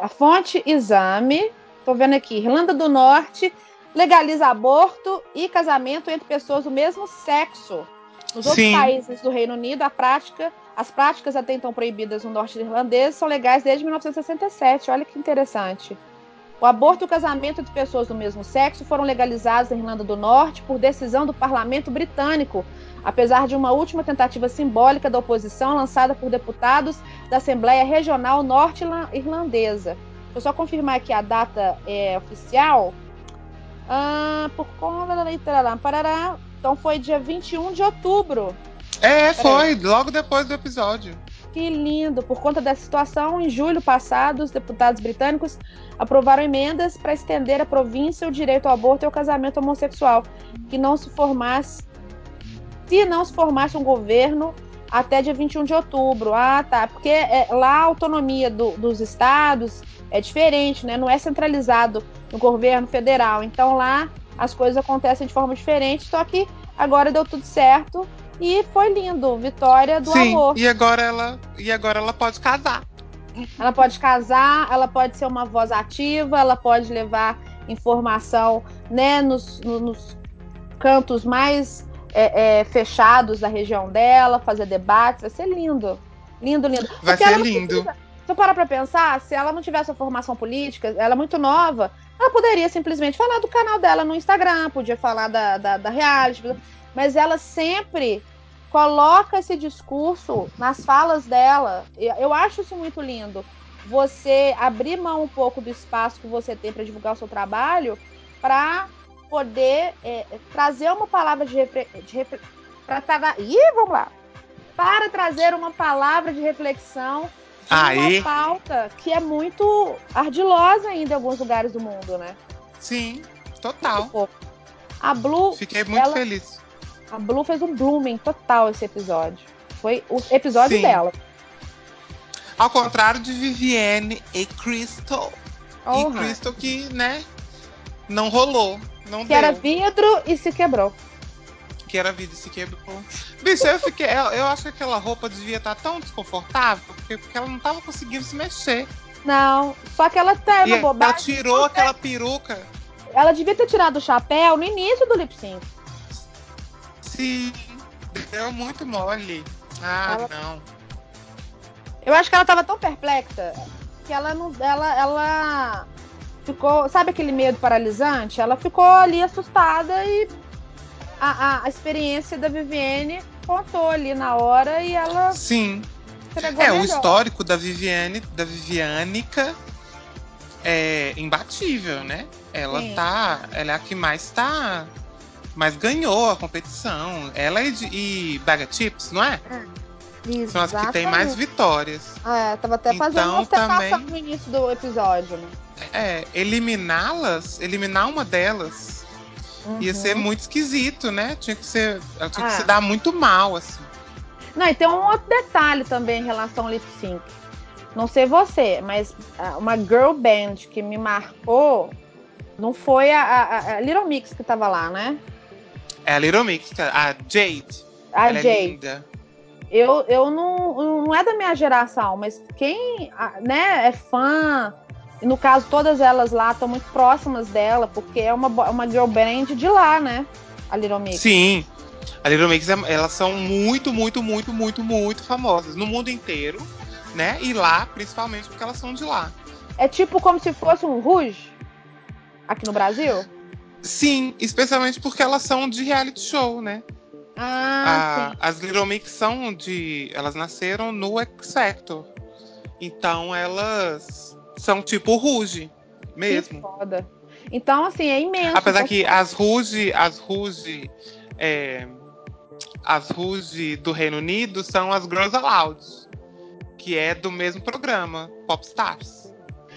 A fonte, exame. Tô vendo aqui. Irlanda do Norte legaliza aborto e casamento entre pessoas do mesmo sexo. Nos outros Sim. países do Reino Unido, a prática, as práticas até então proibidas no norte irlandês são legais desde 1967. Olha que interessante. O aborto e o casamento entre pessoas do mesmo sexo foram legalizados na Irlanda do Norte por decisão do parlamento britânico, apesar de uma última tentativa simbólica da oposição lançada por deputados da Assembleia Regional Norte-Irlandesa. Vou só confirmar aqui a data é, oficial. Ah, por conta da parará. Então foi dia 21 de outubro. É, foi, logo depois do episódio. Que lindo! Por conta dessa situação, em julho passado, os deputados britânicos aprovaram emendas para estender à província o direito ao aborto e ao casamento homossexual, que não se formasse, se não se formasse um governo até dia 21 de outubro. Ah, tá. Porque é, lá a autonomia do, dos estados é diferente, né? Não é centralizado no governo federal. Então lá as coisas acontecem de forma diferente. Só que agora deu tudo certo e foi lindo. Vitória do Sim, amor. E agora ela e agora ela pode casar. Ela pode casar, ela pode ser uma voz ativa, ela pode levar informação, né, nos, nos cantos mais é, é, fechados da região dela, fazer debates, vai ser lindo. Lindo, lindo. Vai Porque ser lindo. Precisa, se eu parar pra pensar, se ela não tivesse a formação política, ela é muito nova, ela poderia simplesmente falar do canal dela no Instagram, podia falar da, da, da reality, mas ela sempre coloca esse discurso nas falas dela. Eu acho isso muito lindo. Você abrir mão um pouco do espaço que você tem para divulgar o seu trabalho para poder é, trazer uma palavra de, refle de refle para Ih, vamos lá. Para trazer uma palavra de reflexão Aí. uma pauta que é muito ardilosa ainda em alguns lugares do mundo, né? Sim, total. A Blue. Fiquei muito ela, feliz. A Blue fez um blooming total esse episódio. Foi o episódio Sim. dela. Ao contrário de Vivienne e Crystal. Oh, e Crystal que, né, não rolou. Não que deu. era vidro e se quebrou. Que era vidro e se quebrou. Bicho, eu fiquei. Eu, eu acho que aquela roupa devia estar tão desconfortável, porque, porque ela não tava conseguindo se mexer. Não, só que ela tá e uma bobagem. Ela tirou aquela peruca. Ela devia ter tirado o chapéu no início do lip sync. Sim, deu muito mole. Ah, Ela- não. Eu acho que ela tava tão perplexa que ela não. Ela, ela ficou. Sabe aquele medo paralisante? Ela ficou ali assustada e a, a, a experiência da Vivienne contou ali na hora e ela Sim. É, o melhor. histórico da Viviane, da Vivianica é imbatível, né? Ela Sim. tá. Ela é a que mais tá. Mais ganhou a competição. Ela e, e Baga Chips, não é? São as que têm mais vitórias. É, tava até fazendo Então, uma também- no início do episódio, né? É, eliminá-las, eliminar uma delas, ia Uhum. ser muito esquisito, né? Tinha que ser. Ela tinha que Ah. se dar muito mal, assim. Não, e tem um outro detalhe também em relação ao lip sync. Não sei você, mas ah, uma girl band que me marcou não foi a, a- a Little Mix que tava lá, né? É a Little Mix, a Jade. A é Jay. linda. eu, eu não, não é da minha geração, mas quem né, é fã, e no caso todas elas lá estão muito próximas dela, porque é uma, bo- uma girl band de lá, né? A Little Mix. Sim. A Little Mix, é- elas são muito, muito, muito, muito, muito famosas no mundo inteiro, né? E lá, principalmente, porque elas são de lá. É tipo como se fosse um Rouge aqui no Brasil. Sim, especialmente porque elas são de reality show, né? Ah, A- as Little Mix são de. Elas nasceram no X Factor. Então elas são tipo Ruge sim. Que mesmo. foda. Então, assim, é imenso. Apesar que as Ruge, as Ruge, é, as Ruge do Reino Unido são as Girls Aloud, que é do mesmo programa, Popstars.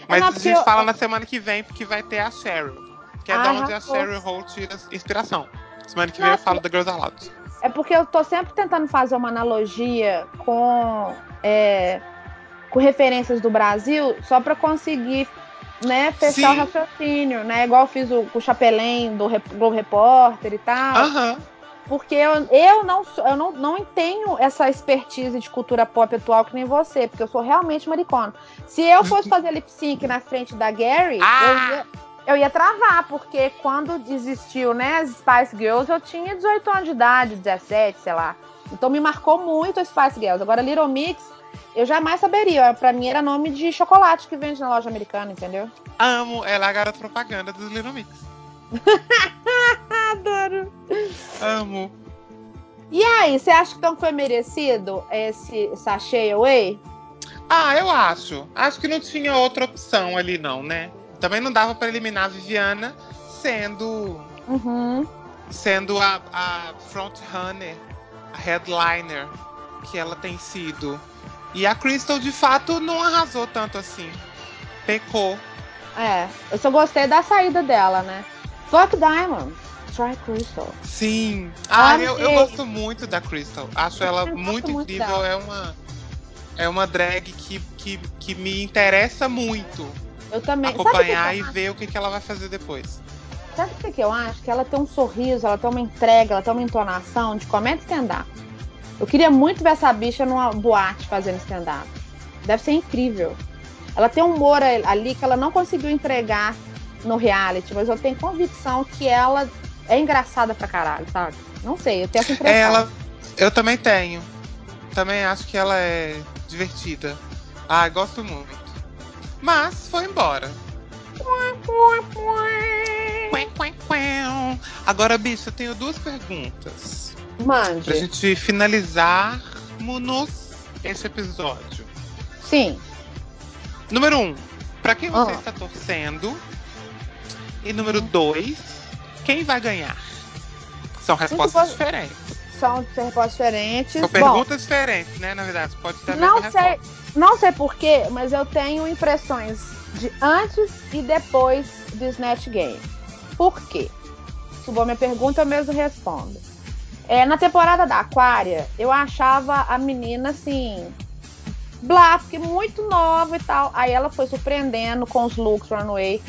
Mas não, a gente eu- fala na semana que vem porque vai ter a Cheryl, que é Ah, da onde a. Cheryl Hall tira inspiração. Semana que vem eu porque- falo da Girls Aloud. É porque eu tô sempre tentando fazer uma analogia com, é, com referências do Brasil, só para conseguir né, fechar Sim. o raciocínio, né? Igual eu fiz o, o Chapelém do Globo Repórter e tal. Aham. Porque eu, eu, não, eu não, não tenho essa expertise de cultura pop atual que nem você, porque eu sou realmente maricona. Se eu fosse <laughs> fazer lip sync na frente da Gary, Ah! eu, ia, eu ia travar, porque quando existiu, né, as Spice Girls, eu tinha 18 anos de idade, 17, sei lá. Então me marcou muito as Spice Girls. Agora, Little Mix, eu jamais saberia. Pra mim era nome de chocolate que vende na loja americana, entendeu? Amo. Ela é a garota propaganda dos Little Mix. <laughs> Adoro. Amo. E aí, você acha que então foi merecido esse sachê away? Ah, eu acho. Acho que não tinha outra opção ali, não, né? Também não dava pra eliminar a Viviana sendo Uhum. sendo a, a front runner, a headliner que ela tem sido E a Crystal, de fato, não arrasou tanto assim. Pecou. É, eu só gostei da saída dela, né? Fuck Diamond. Try Crystal. Sim. Ah, eu, eu, gosto muito da Crystal. Acho ela muito incrível. Muito é uma é uma drag que, que, que me interessa muito. Eu também. Acompanhar e ver o que, que ela vai fazer depois. Sabe o que eu acho? Que ela tem um sorriso, ela tem uma entrega, ela tem uma entonação de comédia stand-up. Eu queria muito ver essa bicha numa boate fazendo stand-up. Deve ser incrível. Ela tem um humor ali que ela não conseguiu entregar no reality, mas eu tenho convicção que ela é engraçada pra caralho, sabe? Não sei, eu tenho essa impressão. Ela, eu também tenho. Também acho que ela é divertida. Ah, gosto muito. Mas foi embora. Agora, bicho, eu tenho duas perguntas. Mande. Pra gente finalizarmos esse episódio. Sim. Número um, pra quem você oh. está torcendo? E número dois, quem vai ganhar? São respostas diferentes. São respostas diferentes. São perguntas Bom, diferentes, né? Na verdade, pode ter não sei, resposta. Não sei porquê, mas eu tenho impressões de antes e depois do Snatch Game. Por quê? Subou minha pergunta, eu mesmo respondo. É, na temporada da Aquária, eu achava a menina assim. Blá, porque muito nova e tal. Aí ela foi surpreendendo com os looks runway.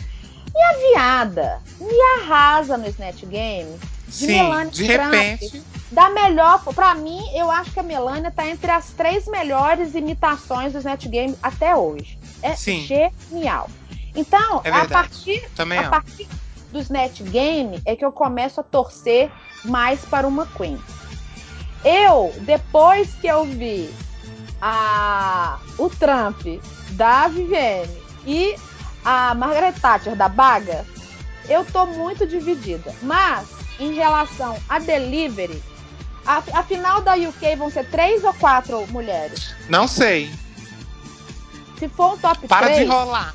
E a viada me arrasa no Snatch Game. De Sim, Melania de Trump, repente. Da melhor. Pra mim, eu acho que a Melania tá entre as três melhores imitações do Snatch Game até hoje. É Sim. genial. Então, é a partir, Também a partir do Snatch Game é que eu começo a torcer mais para uma Queen. Eu, depois que eu vi a, o Trump da Vivienne e a Margaret Thatcher da Baga, eu tô muito dividida. Mas, em relação a delivery, a, a final da UK vão ser três ou quatro mulheres? Não sei. Se for um top Para 3, de rolar.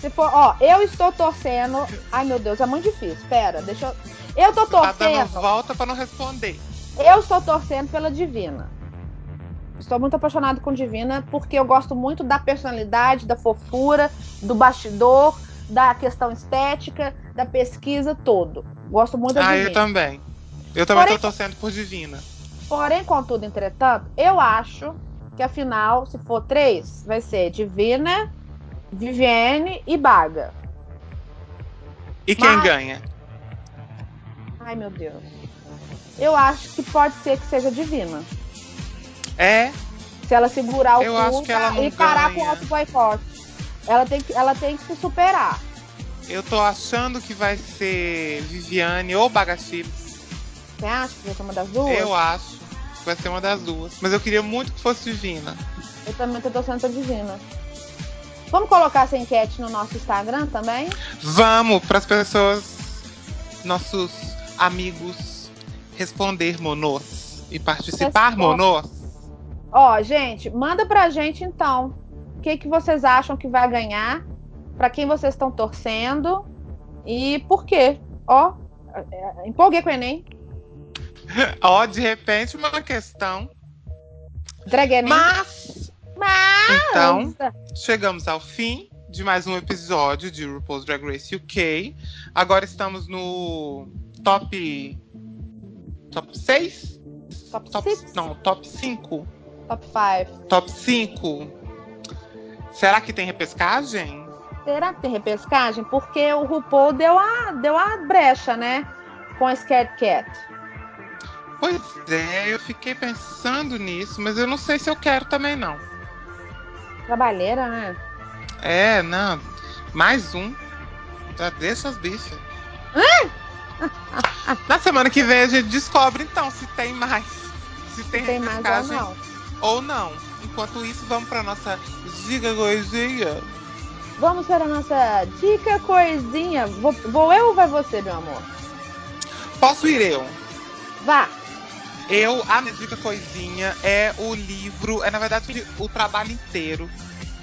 Se for, ó, eu estou torcendo. Ai, meu Deus, é muito difícil. Pera, deixa eu. Eu tô torcendo. Tá volta para não responder. Eu estou torcendo pela Divina. Estou muito apaixonado com Divina porque eu gosto muito da personalidade, da fofura, do bastidor, da questão estética, da pesquisa todo. Gosto muito da ah, Divina. eu também. Eu também estou torcendo por Divina. Porém, contudo, entretanto, eu acho que afinal, se for três, vai ser Divina, Viviane e Baga. E quem Mas... ganha? Ai, meu Deus. Eu acho que pode ser que seja Divina. É? Se ela segurar o Eu não e parar ganha. com o auto boicote. Ela tem, que, ela tem que se superar. Eu tô achando que vai ser Viviane ou Baga Chips. Você acha que vai ser uma das duas? Eu acho que vai ser uma das duas. Mas eu queria muito que fosse Divina. Eu também tô torcendo pra Divina. Vamos colocar essa enquete no nosso Instagram também? Vamos, para as pessoas, nossos amigos, responder monos e participar monos. Ó, gente, manda pra gente então. O que, que vocês acham que vai ganhar? Para quem vocês estão torcendo? E por quê? Ó, é, empolguei com o Enem. <laughs> Ó, de repente, uma questão. Drag Enem. Mas mas... Então, chegamos ao fim de mais um episódio de RuPaul's Drag Race UK. Agora estamos no top. Top 6? Top, top six? Não, top 5. Top 5. Top 5. Será que tem repescagem? Será que tem repescagem? Porque o RuPaul deu a, deu a brecha, né? Com a Scared Cat. Pois é, eu fiquei pensando nisso, mas eu não sei se eu quero também não. Trabalheira, né? É, não. Mais um. Já deixa as bichas. <laughs> Na semana que vem a gente descobre então se tem mais. Se tem, se tem mais ou não. Ou não. Enquanto isso, vamos para nossa dica coisinha. Vamos para a nossa dica coisinha. Vou, vou eu ou vai você, meu amor? Posso ir eu? Vá. Eu, a dica coisinha é o livro, é na verdade o trabalho inteiro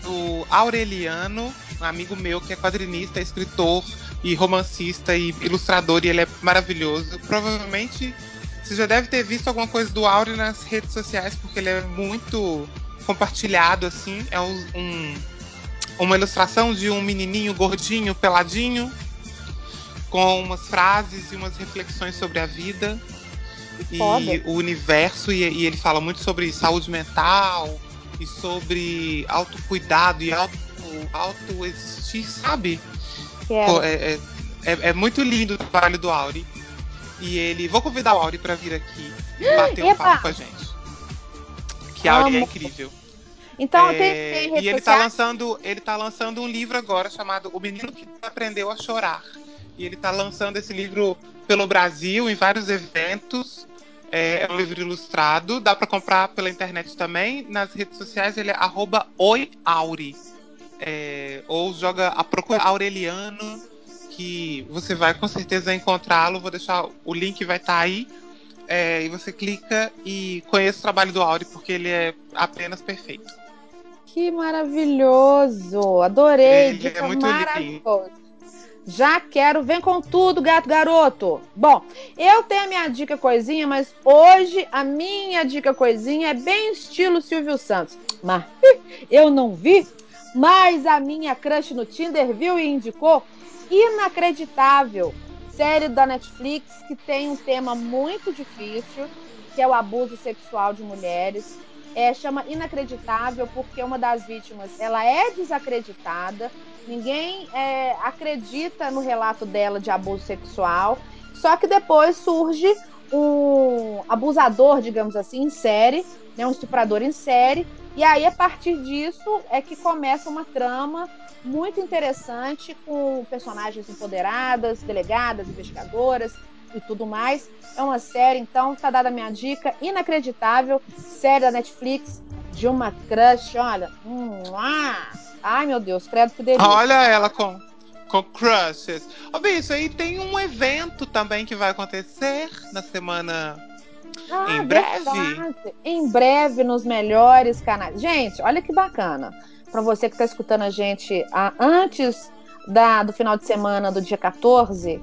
do Aureliano, um amigo meu que é quadrinista, escritor e romancista e ilustrador, e ele é maravilhoso. Provavelmente você já deve ter visto alguma coisa do Aure nas redes sociais, porque ele é muito compartilhado, assim. É um, um, uma ilustração de um menininho gordinho, peladinho, com umas frases e umas reflexões sobre a vida e o universo. E, e, ele fala muito sobre saúde mental e sobre autocuidado e auto, auto-existir, sabe? É, é, é, é, muito lindo o trabalho do Auri. E ele. Vou convidar o Auri para vir aqui bater um papo com a gente. Que a Auri é incrível. Então, é, tem, tem E ele está lançando, ele tá lançando um livro agora chamado O Menino que Aprendeu a Chorar. E ele está lançando esse livro pelo Brasil, em vários eventos. É, é um livro ilustrado, dá para comprar pela internet também. Nas redes sociais ele é oiauri. É, ou joga a procura Aureliano, que você vai com certeza encontrá-lo. Vou deixar o link, vai estar tá aí. É, e você clica e conheça o trabalho do Auri, porque ele é apenas perfeito. Que maravilhoso! Adorei! Ele é muito maravilhoso. Lindo. Já quero, vem com tudo, gato garoto. Bom, eu tenho a minha dica coisinha, mas hoje a minha dica coisinha é bem estilo Silvio Santos. Mas <laughs> eu não vi, mas a minha crush no Tinder viu e indicou. Inacreditável. Série da Netflix que tem um tema muito difícil, que é o abuso sexual de mulheres é, chama inacreditável porque uma das vítimas ela é desacreditada, ninguém é, acredita no relato dela de abuso sexual, só que depois surge um abusador, digamos assim, em série, né, um estuprador em série, e aí a partir disso é que começa uma trama muito interessante com personagens empoderadas, delegadas, investigadoras, e tudo mais. É uma série, então, tá dada a minha dica, inacreditável, série da Netflix, de uma crush, olha. Hum, ah, ai, meu Deus, credo que delícia. Olha ela com, com crushes. Ó, oh, bicho, aí tem um evento também que vai acontecer na semana ah, em breve. Verdade. Em breve, nos melhores canais. Gente, olha que bacana. Para você que está escutando a gente ah, antes da, do final de semana do dia 14,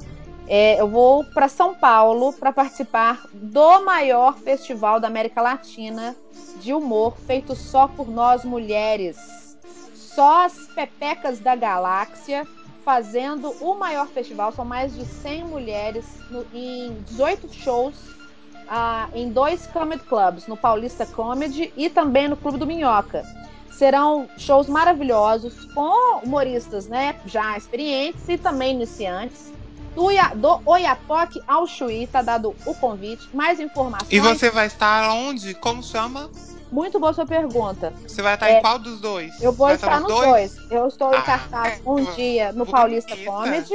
é, eu vou para São Paulo para participar do maior festival da América Latina de humor feito só por nós mulheres. Só as pepecas da galáxia fazendo o maior festival. São mais de 100 mulheres no, em 18 shows uh, em dois comedy clubs, no Paulista Comedy e também no Clube do Minhoca. Serão shows maravilhosos com humoristas né, já experientes e também iniciantes do, do Oiapoque ao Chuí, tá dado o convite. Mais informações. E você vai estar onde? Como chama? Muito boa sua pergunta. Você vai estar é, em qual dos dois? Eu vou estar, estar nos dois? dois? Eu estou ah, em cartaz um dia no Paulista Comedy.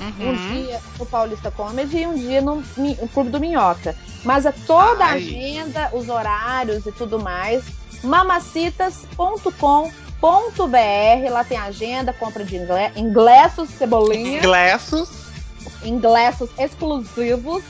Uhum. Um dia no Paulista Comedy e um dia no, no Clube do Minhoca. Mas é toda Ai. a agenda, os horários e tudo mais, mamacitas.com.br. Lá tem agenda, compra de ingressos, cebolinha. Ingressos ingressos exclusivos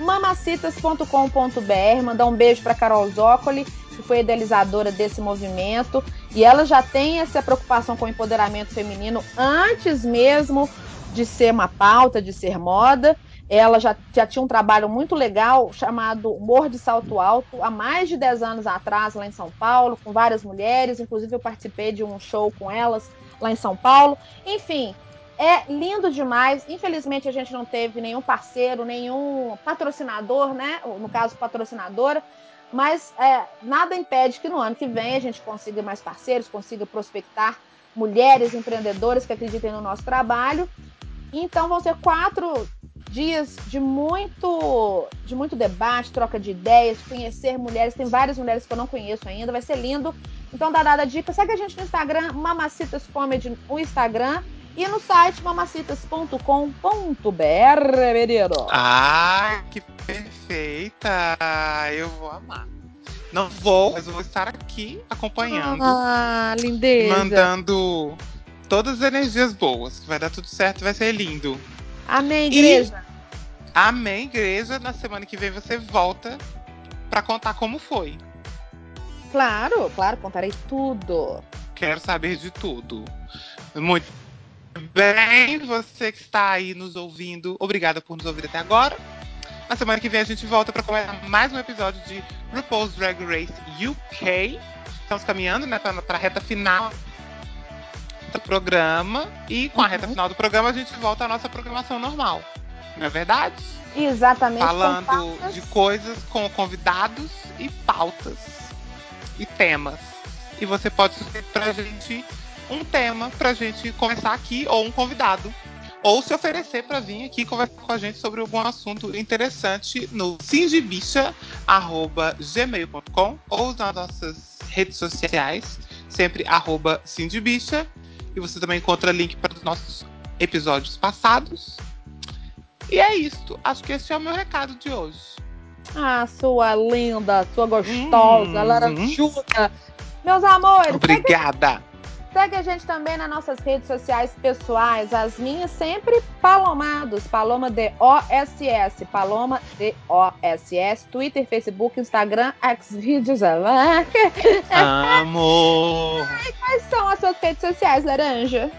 mamacitas.com.br, mandar um beijo para Carol Zócoli, que foi idealizadora desse movimento, e ela já tem essa preocupação com o empoderamento feminino antes mesmo de ser uma pauta, de ser moda. Ela já, já tinha um trabalho muito legal chamado Humor de Salto Alto, há mais de 10 anos atrás, lá em São Paulo, com várias mulheres. Inclusive, eu participei de um show com elas lá em São Paulo. Enfim, é lindo demais. Infelizmente, a gente não teve nenhum parceiro, nenhum patrocinador, né? No caso, patrocinadora. Mas é, nada impede que no ano que vem a gente consiga mais parceiros, consiga prospectar mulheres empreendedoras que acreditem no nosso trabalho. Então vão ser quatro dias de muito, de muito debate, troca de ideias, conhecer mulheres. Tem várias mulheres que eu não conheço ainda, vai ser lindo. Então dá dada dica. Segue a gente no Instagram, Mamacitas Comedy, o Instagram e no site mamacitas.com.br, menino. Ah, que perfeita! Eu vou amar. Não vou, mas eu vou estar aqui acompanhando. Ah, lindeza. Mandando todas as energias boas. Vai dar tudo certo, vai ser lindo. Amém, igreja. E, amém, igreja. Na semana que vem você volta para contar como foi. Claro, claro, contarei tudo. Quero saber de tudo. Muito bem, você que está aí nos ouvindo, obrigada por nos ouvir até agora. Na semana que vem a gente volta para começar mais um episódio de RuPaul's Drag Race UK. Estamos caminhando né, para a reta final do programa. E com a reta uhum. final do programa a gente volta à nossa programação normal. Não é verdade? Exatamente. Falando de coisas com convidados e pautas e temas. E você pode sugerir pra gente um tema pra gente começar aqui ou um convidado ou se oferecer para vir aqui conversar com a gente sobre algum assunto interessante no sindibicha.gmail.com ou nas nossas redes sociais, sempre arroba sindibicha. E você também encontra link para os nossos episódios passados. E é isso. Acho que esse é o meu recado de hoje. Ah, sua linda, sua gostosa, hum, laranjuda. Meus amores. Obrigada. Segue a gente também nas nossas redes sociais pessoais, as minhas sempre Palomados, Paloma D-O-S-S, Paloma D-O-S-S, Twitter, Facebook, Instagram, Xvideos, <laughs> Amor! Quais são as suas redes sociais, Laranja?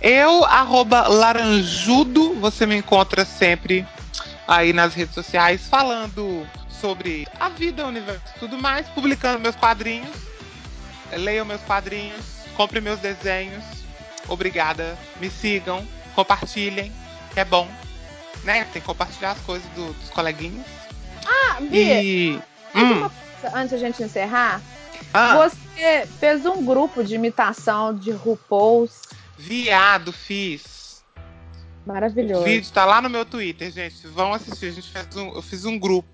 Eu, arroba laranjudo, você me encontra sempre aí nas redes sociais, falando sobre a vida, o universo e tudo mais, publicando meus quadrinhos. Leiam meus quadrinhos, Compre meus desenhos. Obrigada. Me sigam. Compartilhem. É bom. Né? Tem que compartilhar as coisas do, dos coleguinhas. Ah, Bia. E... Hum. Antes a gente encerrar. Ah. Você fez um grupo de imitação de RuPaul's. Viado, fiz. Maravilhoso. O vídeo tá lá no meu Twitter, gente. Vão assistir. A gente fez um, eu fiz um grupo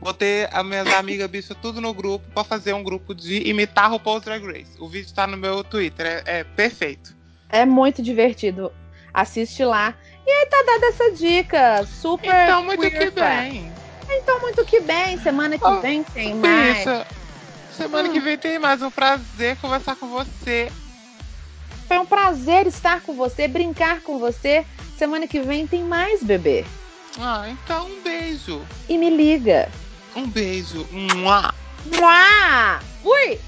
Botei as minhas amigas bichas tudo no grupo para fazer um grupo de imitar o RuPaul's Drag Race. O vídeo tá no meu Twitter, é, é, perfeito. É muito divertido. Assiste lá. E aí tá dada essa dica. Super. Então, muito que bem. Então, muito que bem. Semana que oh, vem tem mais. Bicha, semana hum. que vem tem mais. Um prazer conversar com você. Foi um prazer estar com você, brincar com você. Semana que vem tem mais, bebê. Ah, então um beijo. E me liga. Um beijo. Mua. Mua. Fui.